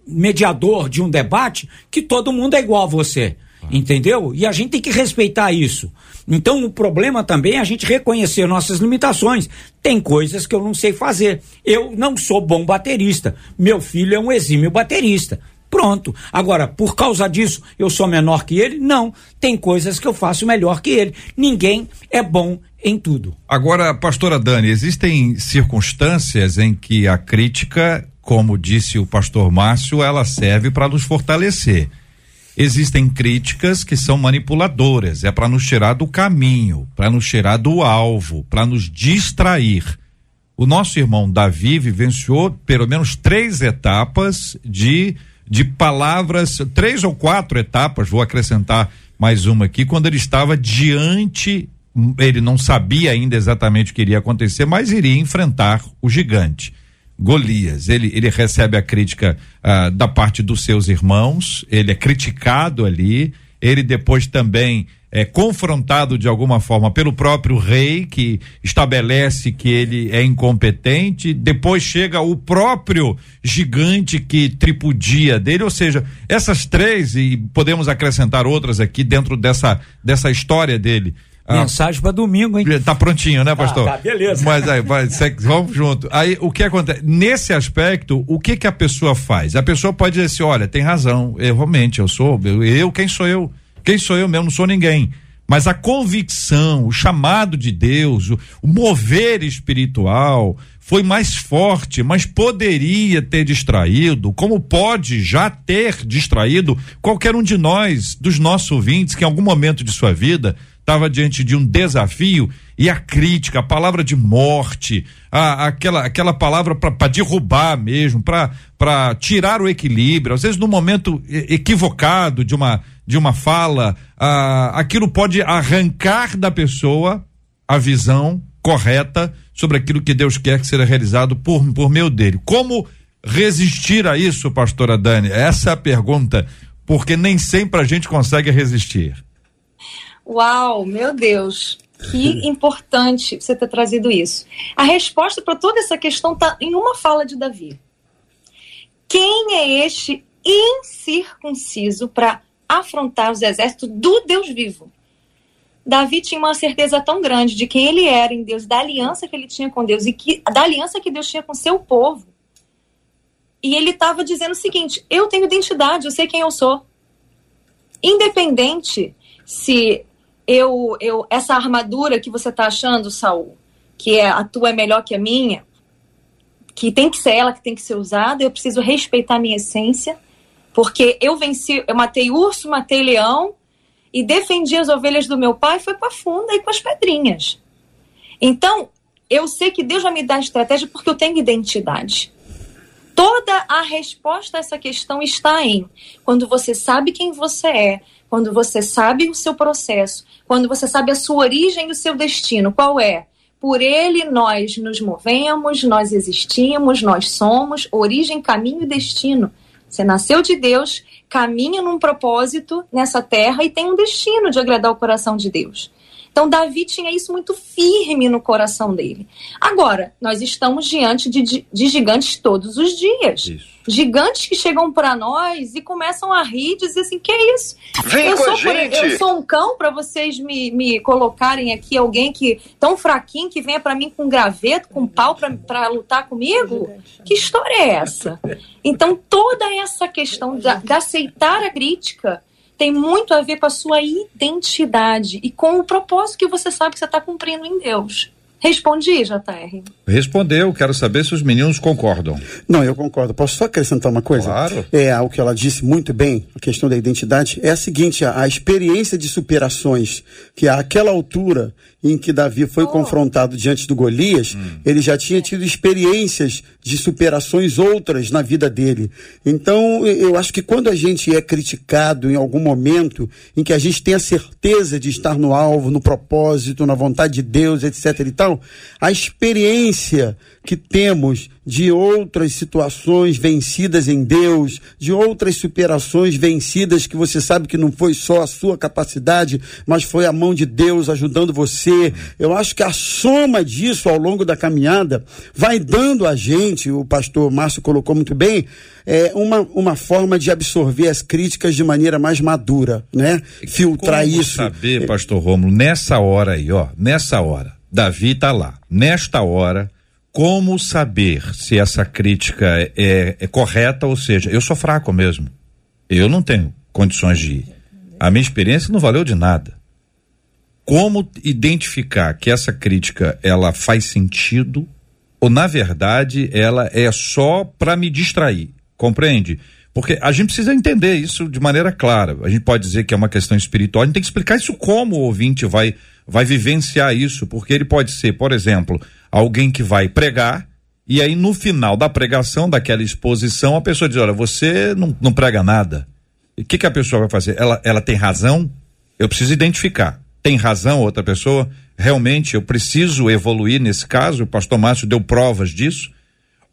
mediador de um debate que todo mundo é igual a você. Entendeu? E a gente tem que respeitar isso. Então, o problema também é a gente reconhecer nossas limitações. Tem coisas que eu não sei fazer. Eu não sou bom baterista. Meu filho é um exímio baterista. Pronto. Agora, por causa disso, eu sou menor que ele? Não. Tem coisas que eu faço melhor que ele. Ninguém é bom em tudo. Agora, pastora Dani, existem circunstâncias em que a crítica, como disse o pastor Márcio, ela serve para nos fortalecer. Existem críticas que são manipuladoras, é para nos tirar do caminho, para nos tirar do alvo, para nos distrair. O nosso irmão Davi vivenciou pelo menos três etapas de de palavras, três ou quatro etapas, vou acrescentar mais uma aqui, quando ele estava diante, ele não sabia ainda exatamente o que iria acontecer, mas iria enfrentar o gigante. Golias, ele, ele recebe a crítica ah, da parte dos seus irmãos, ele é criticado ali, ele depois também é confrontado de alguma forma pelo próprio rei, que estabelece que ele é incompetente, depois chega o próprio gigante que tripudia dele, ou seja, essas três, e podemos acrescentar outras aqui dentro dessa, dessa história dele. Ah, Mensagem para domingo, hein? Tá prontinho, né, pastor? Ah, tá, beleza. Mas aí, vai, vamos junto. Aí, o que acontece? Nesse aspecto, o que que a pessoa faz? A pessoa pode dizer assim, olha, tem razão, eu realmente, eu sou, eu, eu quem sou eu? Quem sou eu mesmo? Não sou ninguém. Mas a convicção, o chamado de Deus, o, o mover espiritual foi mais forte, mas poderia ter distraído, como pode já ter distraído qualquer um de nós, dos nossos ouvintes, que em algum momento de sua vida estava diante de um desafio e a crítica, a palavra de morte, a, aquela, aquela palavra para derrubar mesmo, para tirar o equilíbrio, às vezes no momento equivocado de uma, de uma fala, a, aquilo pode arrancar da pessoa a visão correta sobre aquilo que Deus quer que seja realizado por, por meio dele. Como resistir a isso, pastora Dani? Essa é a pergunta, porque nem sempre a gente consegue resistir. Uau, meu Deus. Que importante você ter trazido isso. A resposta para toda essa questão está em uma fala de Davi. Quem é este incircunciso para afrontar os exércitos do Deus vivo? Davi tinha uma certeza tão grande de quem ele era em Deus, da aliança que ele tinha com Deus e que, da aliança que Deus tinha com seu povo. E ele estava dizendo o seguinte: eu tenho identidade, eu sei quem eu sou. Independente se eu, eu essa armadura que você está achando, Saul, que é a tua é melhor que a minha, que tem que ser ela que tem que ser usada, eu preciso respeitar a minha essência, porque eu venci, eu matei urso, matei leão e defendi as ovelhas do meu pai, foi com a funda e com as pedrinhas. Então, eu sei que Deus vai me dar estratégia porque eu tenho identidade. Toda a resposta a essa questão está em quando você sabe quem você é, quando você sabe o seu processo, quando você sabe a sua origem e o seu destino, qual é? Por ele nós nos movemos, nós existimos, nós somos, origem, caminho e destino. Você nasceu de Deus, caminha num propósito nessa terra e tem um destino de agradar o coração de Deus. Então, Davi tinha isso muito firme no coração dele. Agora, nós estamos diante de, de gigantes todos os dias. Isso. Gigantes que chegam para nós e começam a rir, dizer assim: que é isso? Vem eu, sou, eu sou um cão para vocês me, me colocarem aqui, alguém que tão fraquinho que venha para mim com graveto, com pau para lutar comigo? Que história é essa? Então, toda essa questão de, de aceitar a crítica tem muito a ver com a sua identidade e com o propósito que você sabe que você está cumprindo em Deus. Respondi, JR. Respondeu, quero saber se os meninos concordam. Não, eu concordo. Posso só acrescentar uma coisa? Claro. É, o que ela disse muito bem, a questão da identidade, é a seguinte, a, a experiência de superações, que àquela altura em que Davi foi Oh. confrontado diante do Golias, ele já tinha tido experiências de superações outras na vida dele. Então, eu acho que quando a gente é criticado em algum momento em que a gente tem a certeza de estar no alvo, no propósito, na vontade de Deus, etc e tal, a experiência que temos de outras situações vencidas em Deus, de outras superações vencidas que você sabe que não foi só a sua capacidade, mas foi a mão de Deus ajudando você. Eu acho que a soma disso ao longo da caminhada vai dando a gente, o pastor Márcio colocou muito bem, é, uma, uma forma de absorver as críticas de maneira mais madura, né? Filtrar Como isso. saber, pastor Rômulo, nessa hora aí, ó, nessa hora, Davi tá lá. Nesta hora, como saber se essa crítica é, é correta, ou seja, eu sou fraco mesmo. Eu não tenho condições de ir. A minha experiência não valeu de nada. Como identificar que essa crítica ela faz sentido ou na verdade ela é só para me distrair? Compreende? Porque a gente precisa entender isso de maneira clara. A gente pode dizer que é uma questão espiritual, a gente tem que explicar isso como o ouvinte vai vai vivenciar isso, porque ele pode ser, por exemplo, alguém que vai pregar e aí no final da pregação, daquela exposição, a pessoa diz: Olha, você não, não prega nada. E o que, que a pessoa vai fazer? Ela, ela tem razão? Eu preciso identificar. Tem razão outra pessoa? Realmente eu preciso evoluir nesse caso? O pastor Márcio deu provas disso?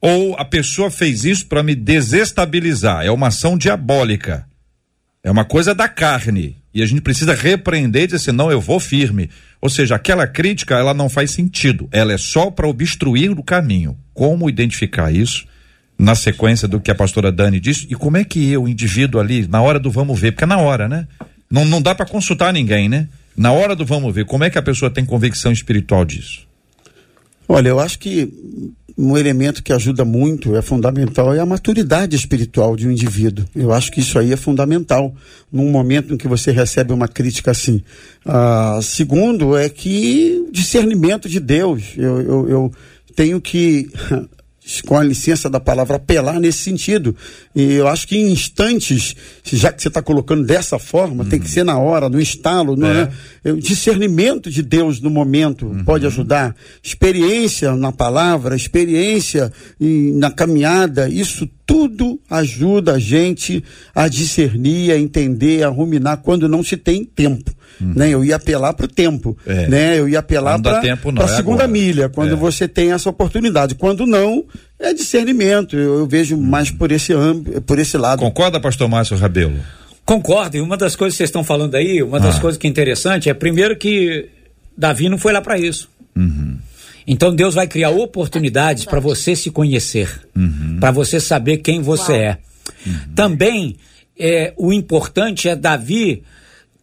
Ou a pessoa fez isso para me desestabilizar? É uma ação diabólica. É uma coisa da carne. E a gente precisa repreender e dizer assim, não, eu vou firme. Ou seja, aquela crítica, ela não faz sentido. Ela é só para obstruir o caminho. Como identificar isso? Na sequência do que a pastora Dani disse, e como é que eu, indivíduo ali, na hora do vamos ver, porque é na hora, né? Não, não dá para consultar ninguém, né? Na hora do vamos ver, como é que a pessoa tem convicção espiritual disso? Olha, eu acho que um elemento que ajuda muito, é fundamental, é a maturidade espiritual de um indivíduo. Eu acho que isso aí é fundamental num momento em que você recebe uma crítica assim. Ah, segundo, é que discernimento de Deus. Eu, eu, eu tenho que com a licença da palavra, apelar nesse sentido. E eu acho que em instantes, já que você está colocando dessa forma, uhum. tem que ser na hora, no estalo, não é. é? O discernimento de Deus no momento uhum. pode ajudar. Experiência na palavra, experiência na caminhada, isso tudo ajuda a gente a discernir, a entender, a ruminar quando não se tem tempo. Uhum. Né? Eu ia apelar para o tempo. É. Né? Eu ia apelar para a segunda agora. milha, quando é. você tem essa oportunidade. Quando não, é discernimento. Eu, eu vejo mais por esse, por esse lado. Concorda, pastor Márcio Rabelo? Concordo. E uma das coisas que vocês estão falando aí, uma das ah. coisas que é interessante é, primeiro, que Davi não foi lá para isso. Uhum. Então Deus vai criar oportunidades para você se conhecer, uhum. para você saber quem você Uau. é. Também é, o importante é Davi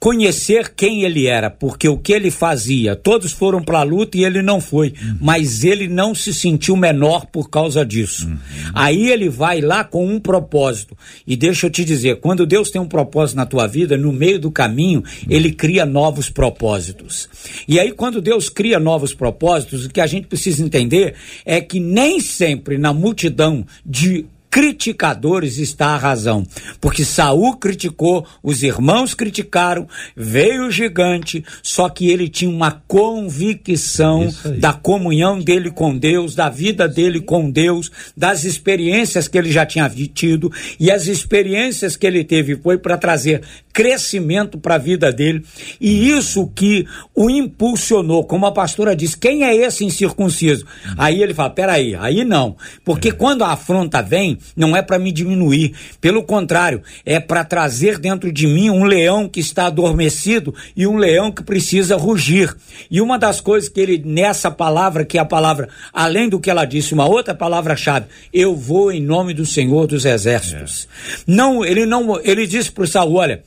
conhecer quem ele era, porque o que ele fazia, todos foram para a luta e ele não foi, Uhum. mas ele não se sentiu menor por causa disso. Uhum. Aí ele vai lá com um propósito. E deixa eu te dizer, quando Deus tem um propósito na tua vida, no meio do caminho, ele cria novos propósitos. E aí quando Deus cria novos propósitos, o que a gente precisa entender é que nem sempre na multidão de criticadores está a razão. Porque Saul criticou, os irmãos criticaram, veio o gigante, só que ele tinha uma convicção da comunhão dele com Deus, da vida dele com Deus, das experiências que ele já tinha tido, e as experiências que ele teve foi para trazer crescimento para a vida dele, e isso que o impulsionou, como a pastora disse, quem é esse incircunciso? Aí ele fala, peraí, aí não, porque quando a afronta vem, não é para me diminuir, pelo contrário, é para trazer dentro de mim um leão que está adormecido e um leão que precisa rugir. E uma das coisas que ele, nessa palavra, que é a palavra, além do que ela disse, uma outra palavra-chave, eu vou em nome do Senhor dos Exércitos. Não, ele não, ele disse para Saul, olha,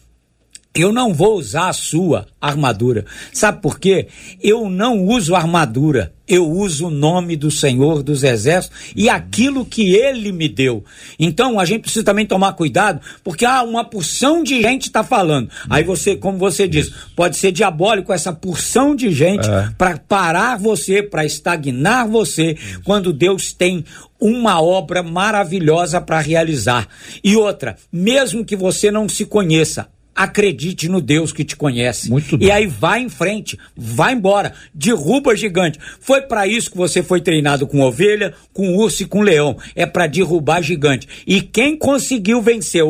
eu não vou usar a sua armadura. Sabe por quê? Eu não uso armadura. Eu uso o nome do Senhor dos Exércitos e aquilo que ele me deu. Então a gente precisa também tomar cuidado, porque há ah, uma porção de gente está falando. Aí você, como você diz, pode ser diabólico essa porção de gente é. para parar você, para estagnar você, quando Deus tem uma obra maravilhosa para realizar. E outra, mesmo que você não se conheça, acredite no Deus que te conhece. Muito e aí vai em frente, vai embora, derruba gigante. Foi para isso que você foi treinado com ovelha, com urso e com leão. É para derrubar gigante. E quem conseguiu vencer,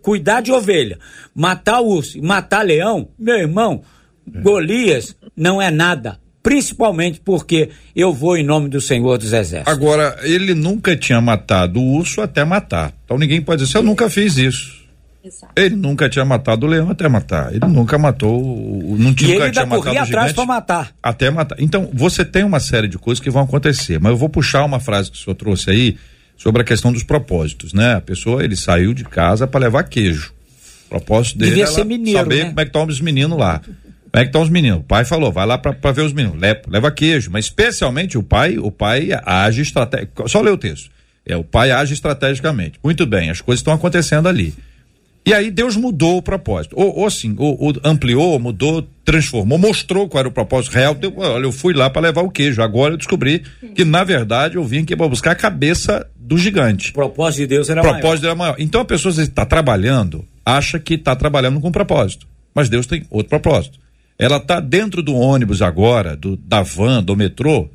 cuidar de ovelha, matar urso e matar leão, meu irmão, é. Golias não é nada principalmente porque eu vou em nome do Senhor dos Exércitos. Agora, ele nunca tinha matado o urso até matar. Então ninguém pode dizer, eu nunca fiz isso. Exato. Ele nunca tinha matado o leão até matar. Ele nunca matou, não tinha, e ele tinha matado o atrás para matar. Até matar. Então, você tem uma série de coisas que vão acontecer, mas eu vou puxar uma frase que o senhor trouxe aí sobre a questão dos propósitos, né? A pessoa, ele saiu de casa para levar queijo. O propósito dele Devia ser mineiro, saber né? como é que estão os meninos lá. Como é que estão os meninos? O pai falou, vai lá para ver os meninos, leva, leva queijo, mas especialmente o pai, o pai age estratégico. Só lê o texto. É, o pai age estrategicamente. Muito bem, as coisas estão acontecendo ali. E aí Deus mudou o propósito. Ou, ou assim, ou, ou, ampliou, mudou, transformou, mostrou qual era o propósito real. Deu, olha, eu fui lá para levar o queijo. Agora eu descobri que, na verdade, eu vim aqui para buscar a cabeça do gigante. O propósito de Deus era o propósito maior. era maior. Então a pessoa está trabalhando, acha que está trabalhando com propósito. Mas Deus tem outro propósito. Ela está dentro do ônibus agora, do, da van, do metrô,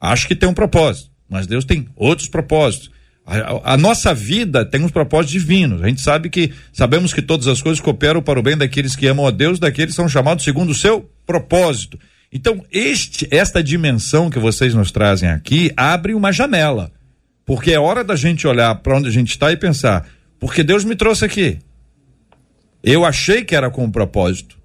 acha que tem um propósito. Mas Deus tem outros propósitos. A, a, nossa vida tem uns propósitos divinos. A gente sabe que sabemos que todas as coisas cooperam para o bem daqueles que amam a Deus, daqueles que são chamados segundo o seu propósito. Então, este, esta dimensão que vocês nos trazem aqui abre uma janela. Porque é hora da gente olhar para onde a gente está e pensar, porque Deus me trouxe aqui. Eu achei que era com um propósito.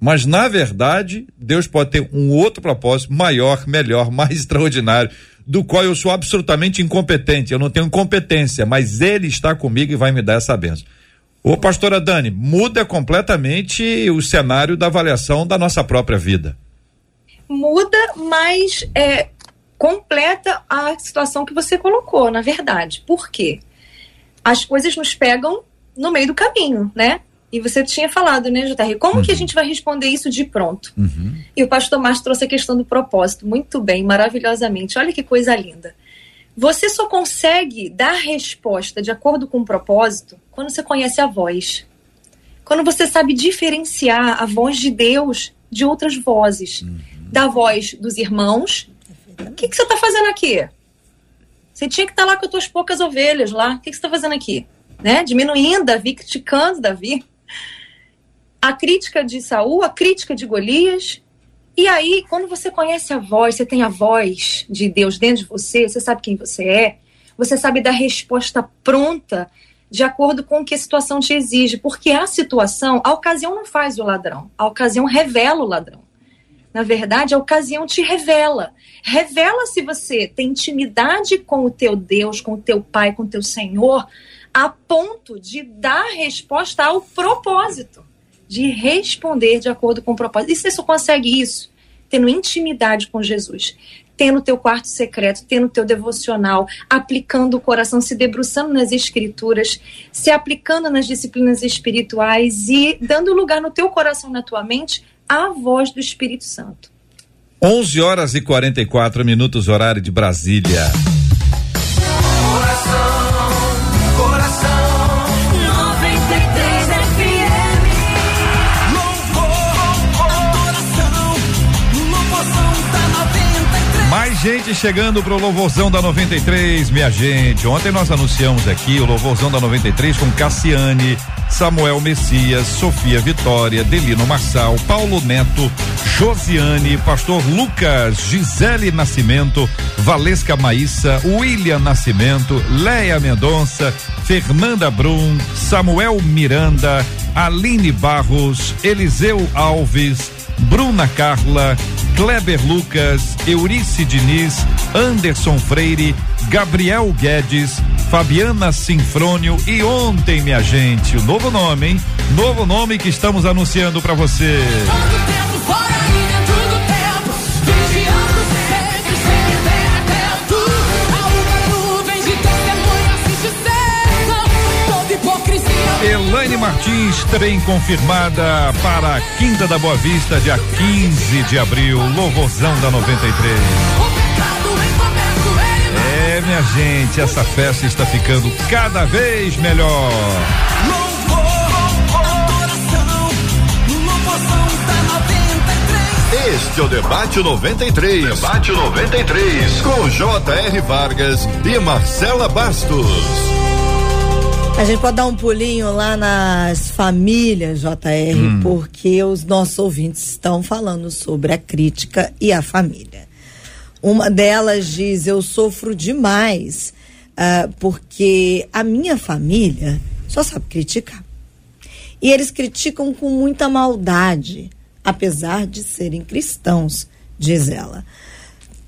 Mas, na verdade, Deus pode ter um outro propósito maior, melhor, mais extraordinário do qual eu sou absolutamente incompetente. Eu não tenho competência, mas ele está comigo e vai me dar essa benção. Ô, pastora Dani, muda completamente o cenário da avaliação da nossa própria vida. Muda, mas é, completa a situação que você colocou, na verdade. Por quê? As coisas nos pegam no meio do caminho, né? E você tinha falado, né, JR? Como uhum. que a uhum. gente vai responder isso de pronto? Uhum. E o pastor Márcio trouxe a questão do propósito muito bem, maravilhosamente. Olha que coisa linda. Você só consegue dar resposta de acordo com o propósito quando você conhece a voz. Quando você sabe diferenciar a voz de Deus de outras vozes. Uhum. Da voz dos irmãos. O que, que você está fazendo aqui? Você tinha que estar tá lá com as tuas poucas ovelhas lá. O que, que você está fazendo aqui? Né? Diminuindo Davi, criticando Davi a crítica de Saul, a crítica de Golias. E aí, quando você conhece a voz, você tem a voz de Deus dentro de você, você sabe quem você é, você sabe dar resposta pronta de acordo com o que a situação te exige. Porque a situação, a ocasião não faz o ladrão, a ocasião revela o ladrão. Na verdade, a ocasião te revela. Revela se você tem intimidade com o teu Deus, com o teu Pai, com o teu Senhor, a ponto de dar resposta ao propósito de responder de acordo com o propósito. E você só consegue isso tendo intimidade com Jesus, tendo o teu quarto secreto, tendo o teu devocional, aplicando o coração, se debruçando nas escrituras, se aplicando nas disciplinas espirituais e dando lugar no teu coração, na tua mente, à voz do Espírito Santo. 11 horas e 44 minutos, horário de Brasília. Chegando pro Louvorzão da 93, minha gente. Ontem nós anunciamos aqui o Louvorzão da 93 com Cassiane, Samuel Messias, Sofia Vitória, Delino Marçal, Paulo Neto, Josiane, Pastor Lucas, Gisele Nascimento, Valesca Maíssa, William Nascimento, Leia Mendonça, Fernanda Brum, Samuel Miranda, Aline Barros, Eliseu Alves, Bruna Carla, Kleber Lucas, Eurice Diniz, Anderson Freire, Gabriel Guedes, Fabiana Sinfrônio e ontem, minha gente, o novo nome, hein? Novo nome que estamos anunciando para você. Elaine Martins, também confirmada para a Quinta da Boa Vista, dia 15 de abril, louvorzão da 93. É, minha gente, essa festa está ficando cada vez melhor. Este é o Debate 93. Debate 93. Com J.R. Vargas e Marcela Bastos. A gente pode dar um pulinho lá nas famílias, JR, hum. porque os nossos ouvintes estão falando sobre a crítica e a família. Uma delas diz: Eu sofro demais, uh, porque a minha família só sabe criticar. E eles criticam com muita maldade apesar de serem cristãos, diz ela.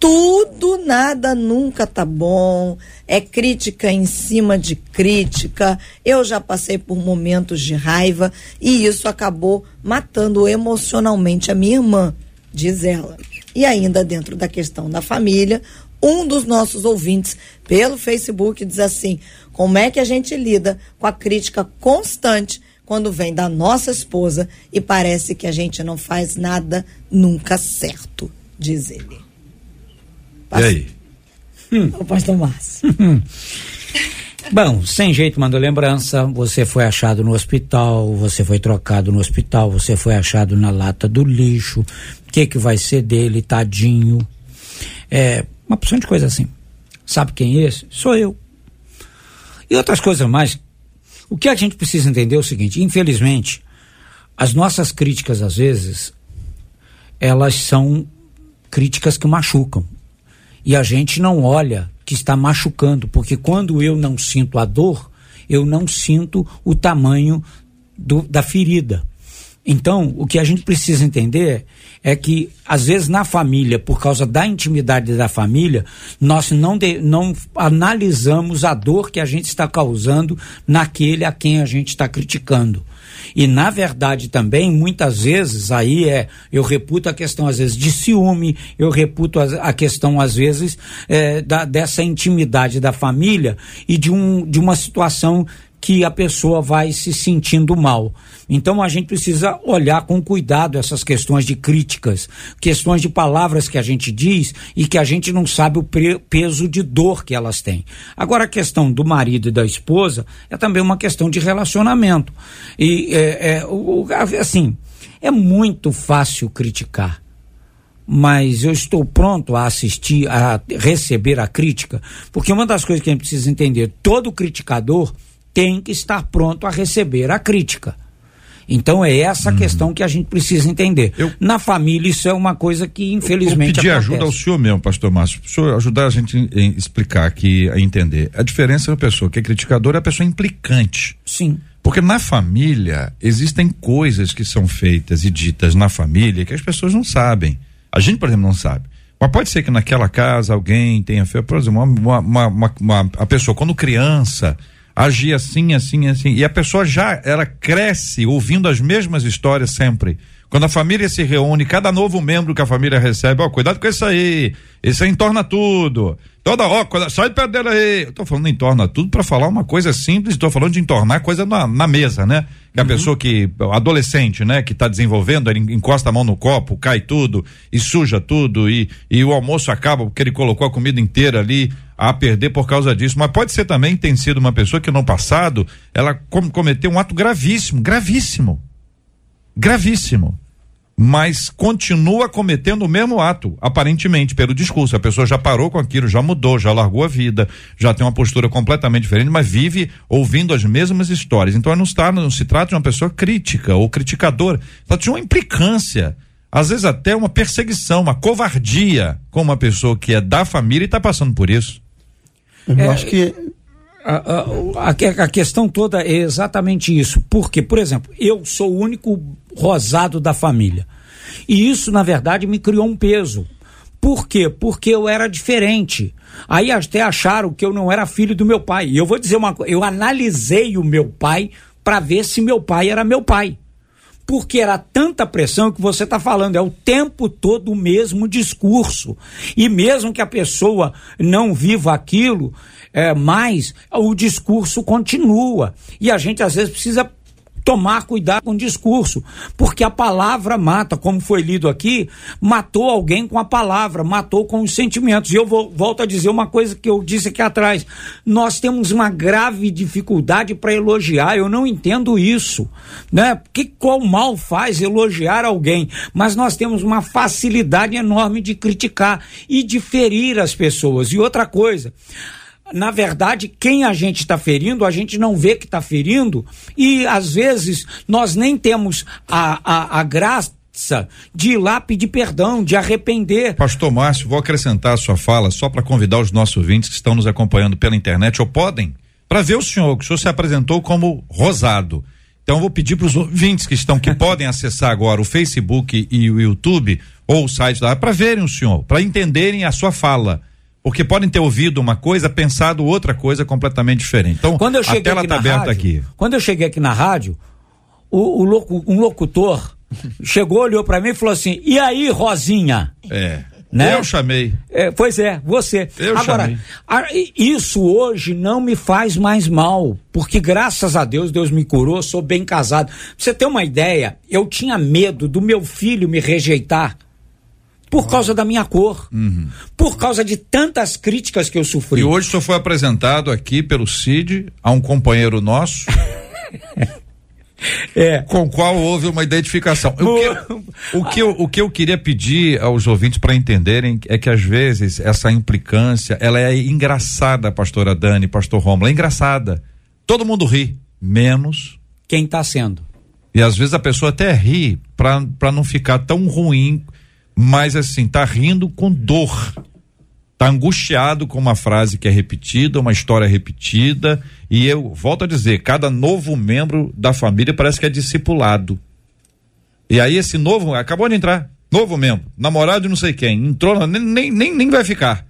Tudo, nada, nunca tá bom. É crítica em cima de crítica. Eu já passei por momentos de raiva e isso acabou matando emocionalmente a minha irmã, diz ela. E ainda dentro da questão da família, um dos nossos ouvintes pelo Facebook diz assim: como é que a gente lida com a crítica constante quando vem da nossa esposa e parece que a gente não faz nada nunca certo, diz ele. Pastor, e aí? Hum. O pastor Márcio. Bom, sem jeito, manda lembrança. Você foi achado no hospital, você foi trocado no hospital, você foi achado na lata do lixo. O que que vai ser dele, tadinho? É, uma porção de coisa assim. Sabe quem é esse? Sou eu. E outras coisas mais o que a gente precisa entender é o seguinte: infelizmente, as nossas críticas, às vezes, elas são críticas que machucam. E a gente não olha que está machucando, porque quando eu não sinto a dor, eu não sinto o tamanho do, da ferida. Então, o que a gente precisa entender é que, às vezes, na família, por causa da intimidade da família, nós não, de, não analisamos a dor que a gente está causando naquele a quem a gente está criticando. E, na verdade, também, muitas vezes, aí é, eu reputo a questão, às vezes, de ciúme, eu reputo a, questão, às vezes, é, da, dessa intimidade da família e de, um, de uma situação que a pessoa vai se sentindo mal. Então a gente precisa olhar com cuidado essas questões de críticas, questões de palavras que a gente diz e que a gente não sabe o peso de dor que elas têm. Agora a questão do marido e da esposa é também uma questão de relacionamento. E é, é, assim, é muito fácil criticar mas eu estou pronto a assistir, a receber a crítica, porque uma das coisas que a gente precisa entender, todo criticador tem que estar pronto a receber a crítica. Então é essa uhum. questão que a gente precisa entender. Eu, Na família isso é uma coisa que infelizmente eu pedir ajuda ao senhor mesmo, pastor Márcio, o senhor ajudar a gente a explicar aqui, a entender. A diferença da pessoa que é criticadora é a pessoa implicante. Sim. Porque na família existem coisas que são feitas e ditas na família que as pessoas não sabem. A gente, por exemplo, não sabe. Mas pode ser que naquela casa alguém tenha feito, por exemplo, uma, uma, uma, uma, a pessoa, quando criança, agir assim, assim, assim. E a pessoa já, ela cresce ouvindo as mesmas histórias sempre. Quando a família se reúne, cada novo membro que a família recebe, ó, cuidado com isso aí, isso aí entorna tudo. Toda hora, sai de perto dele aí. Eu tô falando entorna tudo para falar uma coisa simples, tô falando de entornar coisa na, na mesa, né? Que a uhum. pessoa que, adolescente, né, que tá desenvolvendo, ele encosta a mão no copo, cai tudo e suja tudo e, e o almoço acaba porque ele colocou a comida inteira ali a perder por causa disso. Mas pode ser também tem sido uma pessoa que no passado ela com, cometeu um ato gravíssimo, gravíssimo, gravíssimo. Mas continua cometendo o mesmo ato, aparentemente, pelo discurso. A pessoa já parou com aquilo, já mudou, já largou a vida, já tem uma postura completamente diferente, mas vive ouvindo as mesmas histórias. Então não, está, não se trata de uma pessoa crítica ou criticadora, trata de uma implicância às vezes até uma perseguição, uma covardia com uma pessoa que é da família e está passando por isso. Eu é, acho que a, a, a, questão toda é exatamente isso. Porque, por exemplo, eu sou o único rosado da família. E isso, na verdade, me criou um peso. Por quê? Porque eu era diferente. Aí até acharam que eu não era filho do meu pai. E eu vou dizer uma coisa: eu analisei o meu pai para ver se meu pai era meu pai. Porque era tanta pressão que você está falando, é o tempo todo o mesmo discurso. E mesmo que a pessoa não viva aquilo, é, mais o discurso continua. E a gente às vezes precisa tomar cuidado com o discurso, porque a palavra mata, como foi lido aqui, matou alguém com a palavra, matou com os sentimentos. E eu vou, volto a dizer uma coisa que eu disse aqui atrás: nós temos uma grave dificuldade para elogiar, eu não entendo isso, né? Que qual mal faz elogiar alguém? Mas nós temos uma facilidade enorme de criticar e de ferir as pessoas. E outra coisa, na verdade, quem a gente está ferindo, a gente não vê que está ferindo, e às vezes nós nem temos a, a, a graça de ir lá pedir perdão, de arrepender. Pastor Márcio, vou acrescentar a sua fala só para convidar os nossos ouvintes que estão nos acompanhando pela internet ou podem, para ver o senhor, que o senhor se apresentou como rosado. Então vou pedir para os ouvintes que estão, que podem acessar agora o Facebook e o YouTube ou o site lá, para verem o senhor, para entenderem a sua fala porque podem ter ouvido uma coisa, pensado outra coisa completamente diferente. Então, quando eu cheguei a tela está aberta rádio, aqui. Quando eu cheguei aqui na rádio, o, o locu, um locutor chegou, olhou para mim e falou assim: "E aí, Rosinha?" É. Né? Eu chamei. É, pois é, você. Eu Agora, chamei. a- isso hoje não me faz mais mal, porque graças a Deus, Deus me curou, sou bem casado. Pra você ter uma ideia, eu tinha medo do meu filho me rejeitar por causa da minha cor, por causa de tantas críticas que eu sofri. E hoje o senhor foi apresentado aqui pelo Cid a um companheiro nosso. É. Com o qual houve uma identificação. O que, o, que eu, o que eu queria pedir aos ouvintes para entenderem é que às vezes essa implicância, ela é engraçada, pastora Dani, pastor Romulo, é engraçada. Todo mundo ri, menos Quem está sendo? E às vezes a pessoa até ri para não ficar tão ruim, mas assim, tá rindo com dor. Tá angustiado com uma frase que é repetida, uma história repetida, e eu volto a dizer, cada novo membro da família parece que é discipulado. E aí esse novo, acabou de entrar, novo membro, namorado de não sei quem, entrou, nem, nem, nem, vai ficar.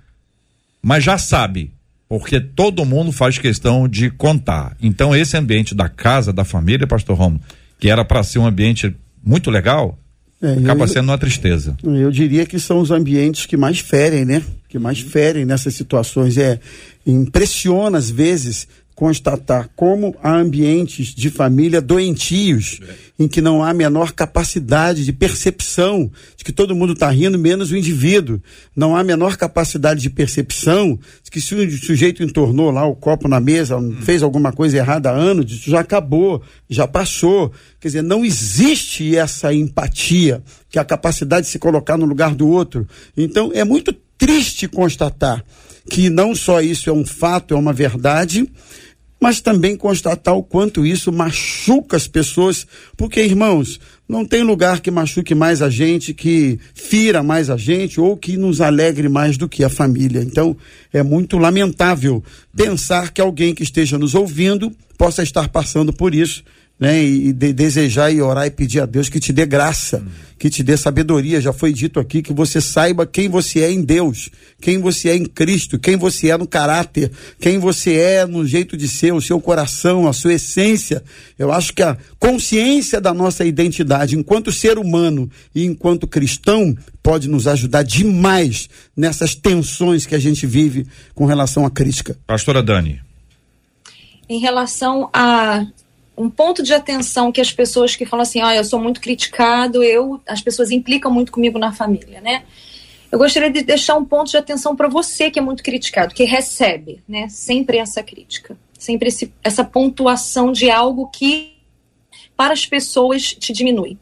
Mas já sabe, porque todo mundo faz questão de contar. Então esse ambiente da casa, da família, pastor Romulo, que era para ser um ambiente muito legal, É, acaba eu- sendo uma tristeza. Eu diria que são os ambientes que mais ferem, né? Que mais ferem nessas situações. É impressiona às vezes constatar como há ambientes de família doentios, em que não há a menor capacidade de percepção de que todo mundo está rindo, menos o indivíduo. Não há a menor capacidade de percepção de que se o sujeito entornou lá o copo na mesa, fez alguma coisa errada há anos, isso já acabou, já passou. Quer dizer, não existe essa empatia, que é a capacidade de se colocar no lugar do outro. Então, é muito triste constatar que não só isso é um fato, é uma verdade, mas também constatar o quanto isso machuca as pessoas, porque, irmãos, não tem lugar que machuque mais a gente, que fira mais a gente ou que nos alegre mais do que a família. Então, é muito lamentável pensar que alguém que esteja nos ouvindo possa estar passando por isso né? E, e de- desejar e orar e pedir a Deus que te dê graça, que te dê sabedoria. Já foi dito aqui que você saiba quem você é em Deus, quem você é em Cristo, quem você é no caráter, quem você é no jeito de ser, o seu coração, a sua essência. Eu acho que a consciência da nossa identidade enquanto ser humano e enquanto cristão pode nos ajudar demais nessas tensões que a gente vive com relação à crítica. Pastora Dani. em relação a um ponto de atenção que as pessoas que falam assim, ah, eu sou muito criticado, eu, as pessoas implicam muito comigo na família, né? Eu gostaria de deixar um ponto de atenção para você que é muito criticado, que recebe, né? Sempre essa crítica, sempre esse, essa pontuação de algo que para as pessoas te diminui.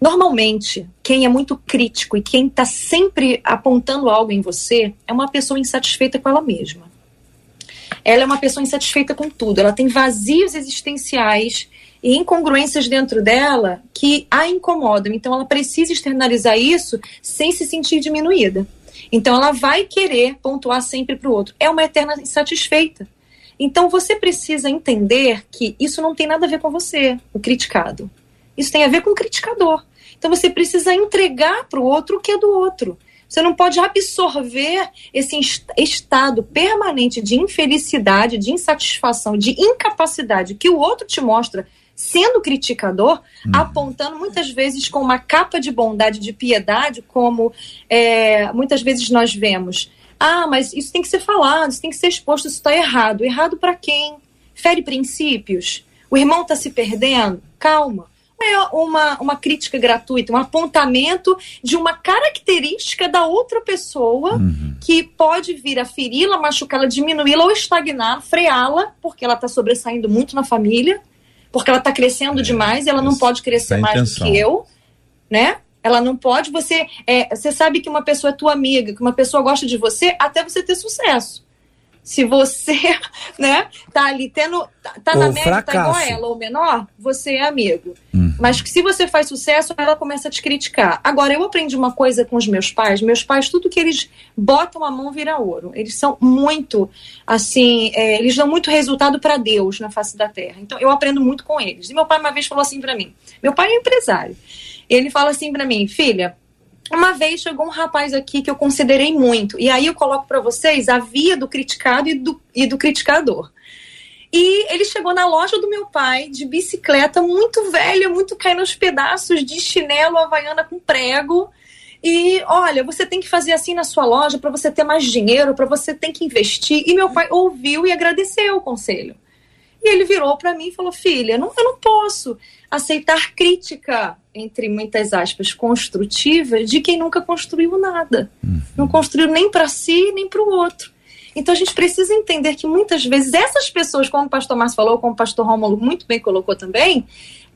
Normalmente, quem é muito crítico e quem está sempre apontando algo em você é uma pessoa insatisfeita com ela mesma ela é uma pessoa insatisfeita com tudo. Ela tem vazios existenciais e incongruências dentro dela que a incomodam. Então, ela precisa externalizar isso sem se sentir diminuída. Então, ela vai querer pontuar sempre para o outro. É uma eterna insatisfeita. Então, você precisa entender que isso não tem nada a ver com você, o criticado. Isso tem a ver com o criticador. Então, você precisa entregar para o outro o que é do outro. Você não pode absorver esse estado permanente de infelicidade, de insatisfação, de incapacidade que o outro te mostra sendo criticador, uhum. apontando muitas vezes com uma capa de bondade, de piedade, como é, muitas vezes nós vemos. Ah, mas isso tem que ser falado, isso tem que ser exposto, isso está errado. Errado para quem? Fere princípios? O irmão está se perdendo? Calma é uma, uma crítica gratuita, um apontamento de uma característica da outra pessoa uhum. que pode vir a feri-la, machucá-la, diminuí-la ou estagnar, freá-la, porque ela está sobressaindo muito na família, porque ela está crescendo é, demais e ela não pode crescer é mais do que eu, né? Ela não pode. Você, é, você sabe que uma pessoa é tua amiga, que uma pessoa gosta de você até você ter sucesso. Se você, né, tá ali tendo, tá, tá na média, fracasso. tá igual a ela ou menor, você é amigo. Uhum. Mas que se você faz sucesso, ela começa a te criticar. Agora, eu aprendi uma coisa com os meus pais. Meus pais, tudo que eles botam a mão vira ouro. Eles são muito, assim, é, eles dão muito resultado para Deus na face da terra. Então, eu aprendo muito com eles. E meu pai uma vez falou assim para mim. Meu pai é empresário. Ele fala assim para mim, filha, uma vez chegou um rapaz aqui que eu considerei muito. E aí eu coloco para vocês a via do criticado e do, e do criticador. E ele chegou na loja do meu pai de bicicleta, muito velha, muito caindo aos pedaços, de chinelo havaiana com prego. E olha, você tem que fazer assim na sua loja para você ter mais dinheiro, para você tem que investir. E meu pai ouviu e agradeceu o conselho. E ele virou para mim e falou: Filha, não, eu não posso aceitar crítica, entre muitas aspas, construtiva, de quem nunca construiu nada. Uhum. Não construiu nem para si, nem para o outro. Então a gente precisa entender que muitas vezes essas pessoas, como o pastor Márcio falou, como o pastor Rômulo muito bem colocou também,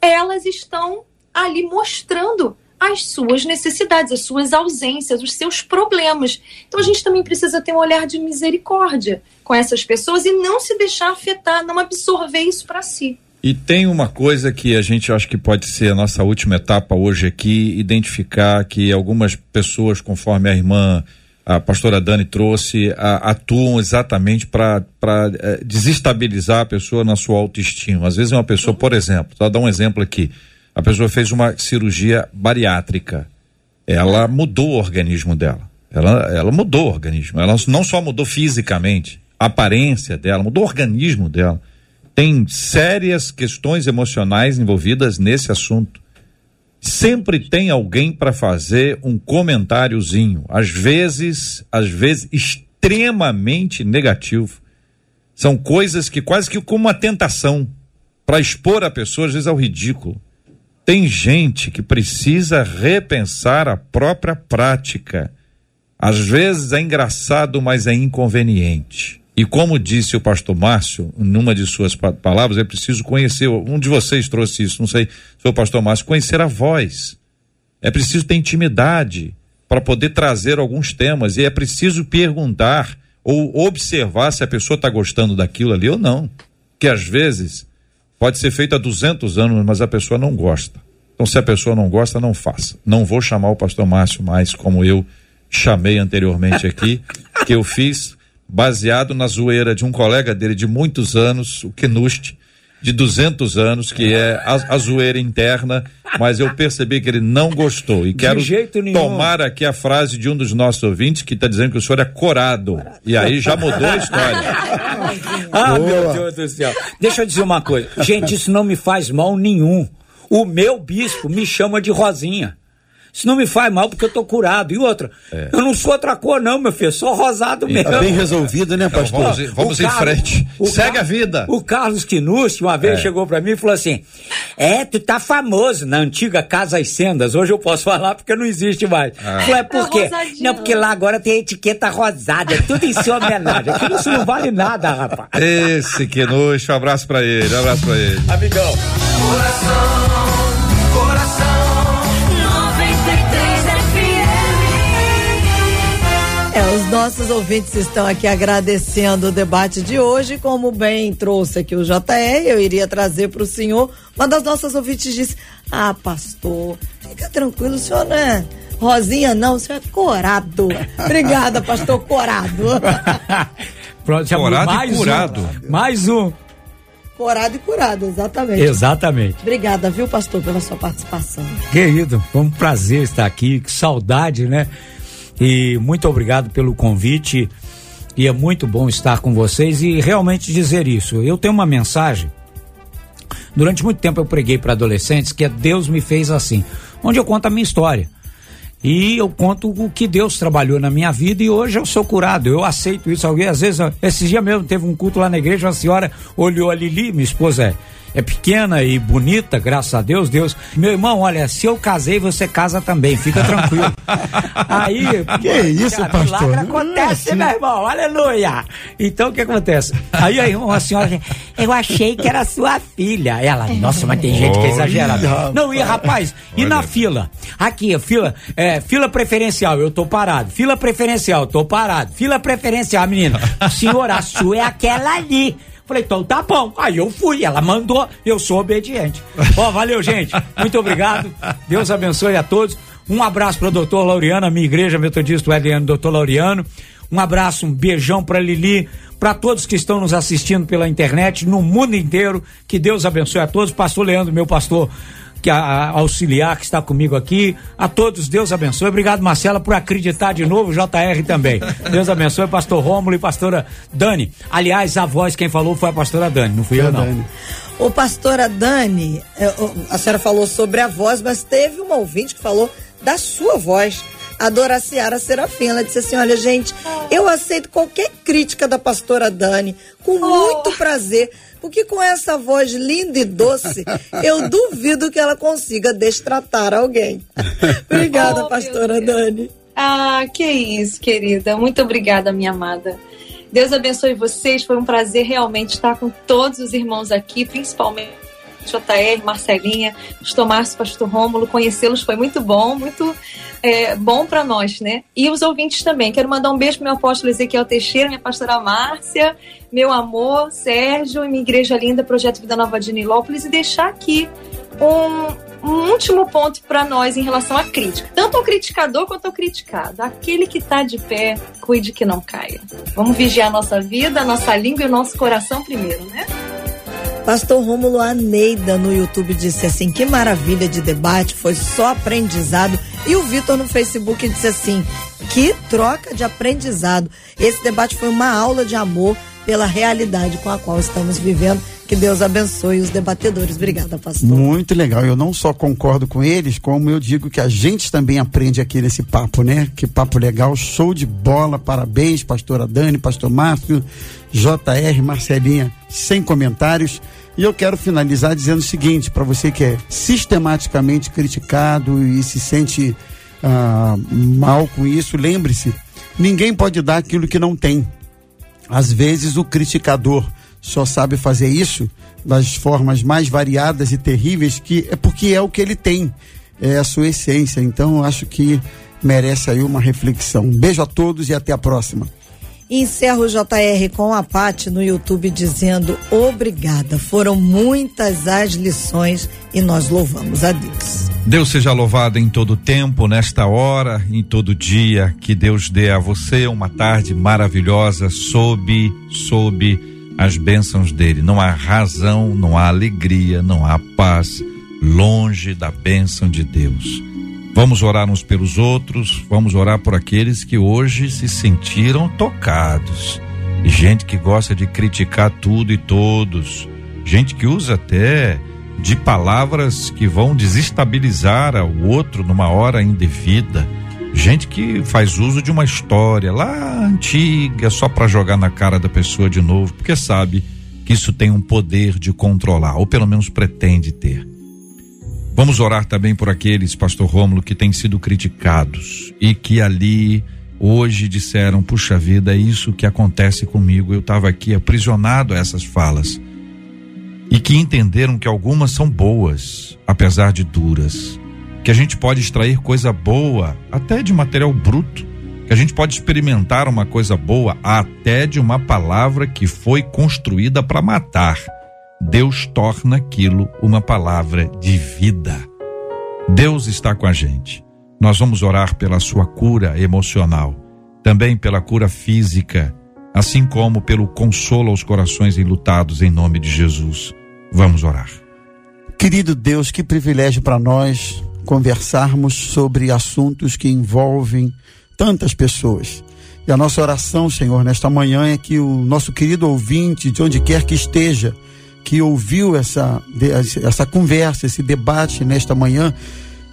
elas estão ali mostrando as suas necessidades, as suas ausências, os seus problemas. Então a gente também precisa ter um olhar de misericórdia com essas pessoas e não se deixar afetar, não absorver isso para si. E tem uma coisa que a gente acha que pode ser a nossa última etapa hoje aqui, identificar que algumas pessoas, conforme a irmã a pastora Dani trouxe, a, atuam exatamente para é, desestabilizar a pessoa na sua autoestima. Às vezes uma pessoa, por exemplo, vou dar um exemplo aqui, a pessoa fez uma cirurgia bariátrica, ela mudou o organismo dela, ela, ela mudou o organismo, ela não só mudou fisicamente, a aparência dela, mudou o organismo dela tem sérias questões emocionais envolvidas nesse assunto. Sempre tem alguém para fazer um comentáriozinho, às vezes, às vezes extremamente negativo. São coisas que quase que como uma tentação para expor a pessoa às vezes ao ridículo. Tem gente que precisa repensar a própria prática. Às vezes é engraçado, mas é inconveniente. E como disse o pastor Márcio, numa de suas palavras, é preciso conhecer, um de vocês trouxe isso, não sei se foi o pastor Márcio, conhecer a voz. É preciso ter intimidade para poder trazer alguns temas e é preciso perguntar ou observar se a pessoa está gostando daquilo ali ou não. Que às vezes pode ser feito há 200 anos, mas a pessoa não gosta. Então, se a pessoa não gosta, não faça. Não vou chamar o pastor Márcio mais como eu chamei anteriormente aqui, que eu fiz baseado na zoeira de um colega dele de muitos anos, o Kenuste, de 200 anos, que é a, a, zoeira interna, mas eu percebi que ele não gostou. E de quero tomar aqui a frase de um dos nossos ouvintes que está dizendo que o senhor é corado. E aí já mudou a história. ah, Boa. meu Deus do céu. Deixa eu dizer uma coisa. Gente, isso não me faz mal nenhum. O meu bispo me chama de Rosinha. Isso não me faz mal porque eu tô curado. E outra, é. eu não sou outra cor, não, meu filho, sou rosado mesmo. Tá bem resolvido, né, pastor? Então, vamos, vamos em frente. Segue a vida. O Carlos Quinucci uma vez é. chegou para mim e falou assim: É, tu tá famoso na antiga Casa e Sendas. Hoje eu posso falar porque não existe mais. Ah. Falei, é por quê? Não, porque lá agora tem etiqueta rosada, é tudo em sua homenagem. Aquilo isso não vale nada, rapaz. Esse Quinucci, um abraço para ele, um abraço para ele. Amigão. Coração. Nossos ouvintes estão aqui agradecendo o debate de hoje. Como bem trouxe aqui o JR, eu iria trazer para o senhor. Uma das nossas ouvintes disse: Ah, pastor, fica tranquilo, o senhor não é Rosinha, não, o senhor é corado. Obrigada, pastor Corado. Pronto, já corado mais e curado. Um, mais um. Corado e curado, exatamente. Exatamente. Obrigada, viu, pastor, pela sua participação. Querido, foi um prazer estar aqui, que saudade, né? E muito obrigado pelo convite. E é muito bom estar com vocês e realmente dizer isso. Eu tenho uma mensagem. Durante muito tempo eu preguei para adolescentes que Deus me fez assim, onde eu conto a minha história. E eu conto o que Deus trabalhou na minha vida e hoje eu sou curado. Eu aceito isso. Alguém, às vezes, esse dia mesmo teve um culto lá na igreja, uma senhora olhou a Lili, minha esposa é é pequena e bonita, graças a Deus, Deus. Meu irmão, olha, se eu casei, você casa também, fica tranquilo. Aí, que pô, isso, cara, pastor? Milagre acontece, é meu irmão, aleluia. Então o que acontece? Aí, aí uma senhora, eu achei que era sua filha. Ela, nossa, mas tem gente que é exagerada. Não, e rapaz, e na fila? Aqui, fila, é, fila preferencial, eu tô parado. Fila preferencial, tô parado. Fila preferencial, menina. Senhora, a sua é aquela ali. Falei, então tá bom. Aí eu fui, ela mandou, eu sou obediente. Ó, valeu, gente. Muito obrigado. Deus abençoe a todos. Um abraço para o doutor Laureano, a minha igreja metodista Eliano, doutor Laureano. Um abraço, um beijão para Lili, para todos que estão nos assistindo pela internet, no mundo inteiro. Que Deus abençoe a todos. Pastor Leandro, meu pastor que a, a, auxiliar que está comigo aqui. A todos, Deus abençoe. Obrigado, Marcela, por acreditar de novo, JR também. Deus abençoe, pastor Rômulo e pastora Dani. Aliás, a voz quem falou foi a pastora Dani, não fui eu, não. Dani. Ô, pastora Dani, é, a senhora falou sobre a voz, mas teve uma ouvinte que falou da sua voz a Doraciara Serafim. Ela disse assim: Olha, gente, eu aceito qualquer crítica da pastora Dani com muito oh. prazer, porque com essa voz linda e doce, eu duvido que ela consiga destratar alguém. obrigada, oh, pastora Dani. Ah, que isso, querida. Muito obrigada, minha amada. Deus abençoe vocês. Foi um prazer realmente estar com todos os irmãos aqui, principalmente JR, Marcelinha, Pastor Márcio, Pastor Rômulo, conhecê-los foi muito bom, muito é, bom para nós, né? E os ouvintes também. Quero mandar um beijo pro meu apóstolo Ezequiel Teixeira, minha pastora Márcia, meu amor, Sérgio, minha igreja linda, Projeto Vida Nova de Nilópolis, e deixar aqui um, um último ponto para nós em relação à crítica. Tanto ao criticador quanto ao criticado. Aquele que está de pé, cuide que não caia. Vamos vigiar a nossa vida, a nossa língua e o nosso coração primeiro, né? Pastor Rômulo Aneida no YouTube disse assim: que maravilha de debate, foi só aprendizado. E o Vitor no Facebook disse assim: que troca de aprendizado. Esse debate foi uma aula de amor pela realidade com a qual estamos vivendo. Que Deus abençoe os debatedores. Obrigada, pastor. Muito legal. Eu não só concordo com eles, como eu digo que a gente também aprende aqui nesse papo, né? Que papo legal, show de bola. Parabéns, pastora Dani, pastor Márcio, JR, Marcelinha, sem comentários. E eu quero finalizar dizendo o seguinte: para você que é sistematicamente criticado e se sente ah, mal com isso, lembre-se: ninguém pode dar aquilo que não tem. Às vezes o criticador só sabe fazer isso das formas mais variadas e terríveis que é porque é o que ele tem, é a sua essência. Então acho que merece aí uma reflexão. Um beijo a todos e até a próxima. Encerro o JR com a Pati no YouTube dizendo obrigada. Foram muitas as lições e nós louvamos a Deus. Deus seja louvado em todo tempo, nesta hora, em todo dia. Que Deus dê a você uma tarde maravilhosa sob, sob as bênçãos dele. Não há razão, não há alegria, não há paz longe da bênção de Deus. Vamos orar uns pelos outros, vamos orar por aqueles que hoje se sentiram tocados. Gente que gosta de criticar tudo e todos, gente que usa até de palavras que vão desestabilizar o outro numa hora indevida. Gente que faz uso de uma história lá antiga só para jogar na cara da pessoa de novo, porque sabe que isso tem um poder de controlar, ou pelo menos pretende ter. Vamos orar também por aqueles, pastor Rômulo, que têm sido criticados e que ali hoje disseram: "Puxa vida, é isso que acontece comigo. Eu estava aqui aprisionado a essas falas." E que entenderam que algumas são boas, apesar de duras. Que a gente pode extrair coisa boa até de material bruto, que a gente pode experimentar uma coisa boa até de uma palavra que foi construída para matar Deus torna aquilo uma palavra de vida. Deus está com a gente. Nós vamos orar pela sua cura emocional, também pela cura física, assim como pelo consolo aos corações enlutados em nome de Jesus. Vamos orar. Querido Deus, que privilégio para nós conversarmos sobre assuntos que envolvem tantas pessoas. E a nossa oração, Senhor, nesta manhã é que o nosso querido ouvinte, de onde quer que esteja, que ouviu essa, essa conversa, esse debate nesta manhã,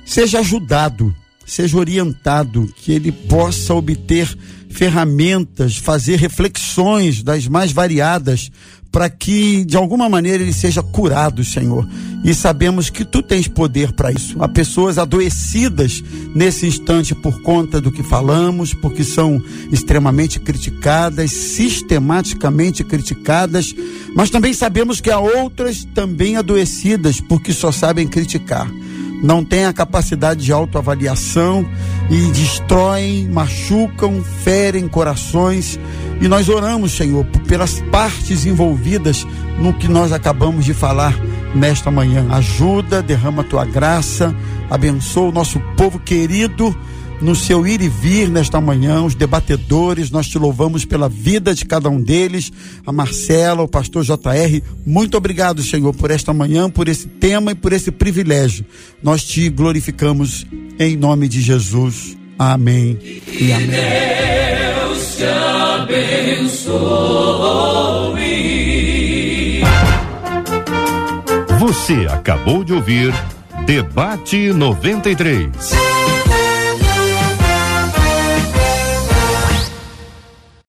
seja ajudado, seja orientado, que ele possa obter ferramentas, fazer reflexões das mais variadas para que de alguma maneira ele seja curado, Senhor. E sabemos que tu tens poder para isso. Há pessoas adoecidas nesse instante por conta do que falamos, porque são extremamente criticadas, sistematicamente criticadas, mas também sabemos que há outras também adoecidas porque só sabem criticar não têm a capacidade de autoavaliação e destroem, machucam, ferem corações. E nós oramos, Senhor, pelas partes envolvidas no que nós acabamos de falar nesta manhã. Ajuda, derrama a tua graça, abençoa o nosso povo querido no seu ir e vir nesta manhã, os debatedores, nós te louvamos pela vida de cada um deles, a Marcela, o pastor JR, muito obrigado, Senhor, por esta manhã, por esse tema e por esse privilégio. Nós te glorificamos em nome de Jesus. Amém e amém. Deus te abençoe. Você acabou de ouvir Debate 93.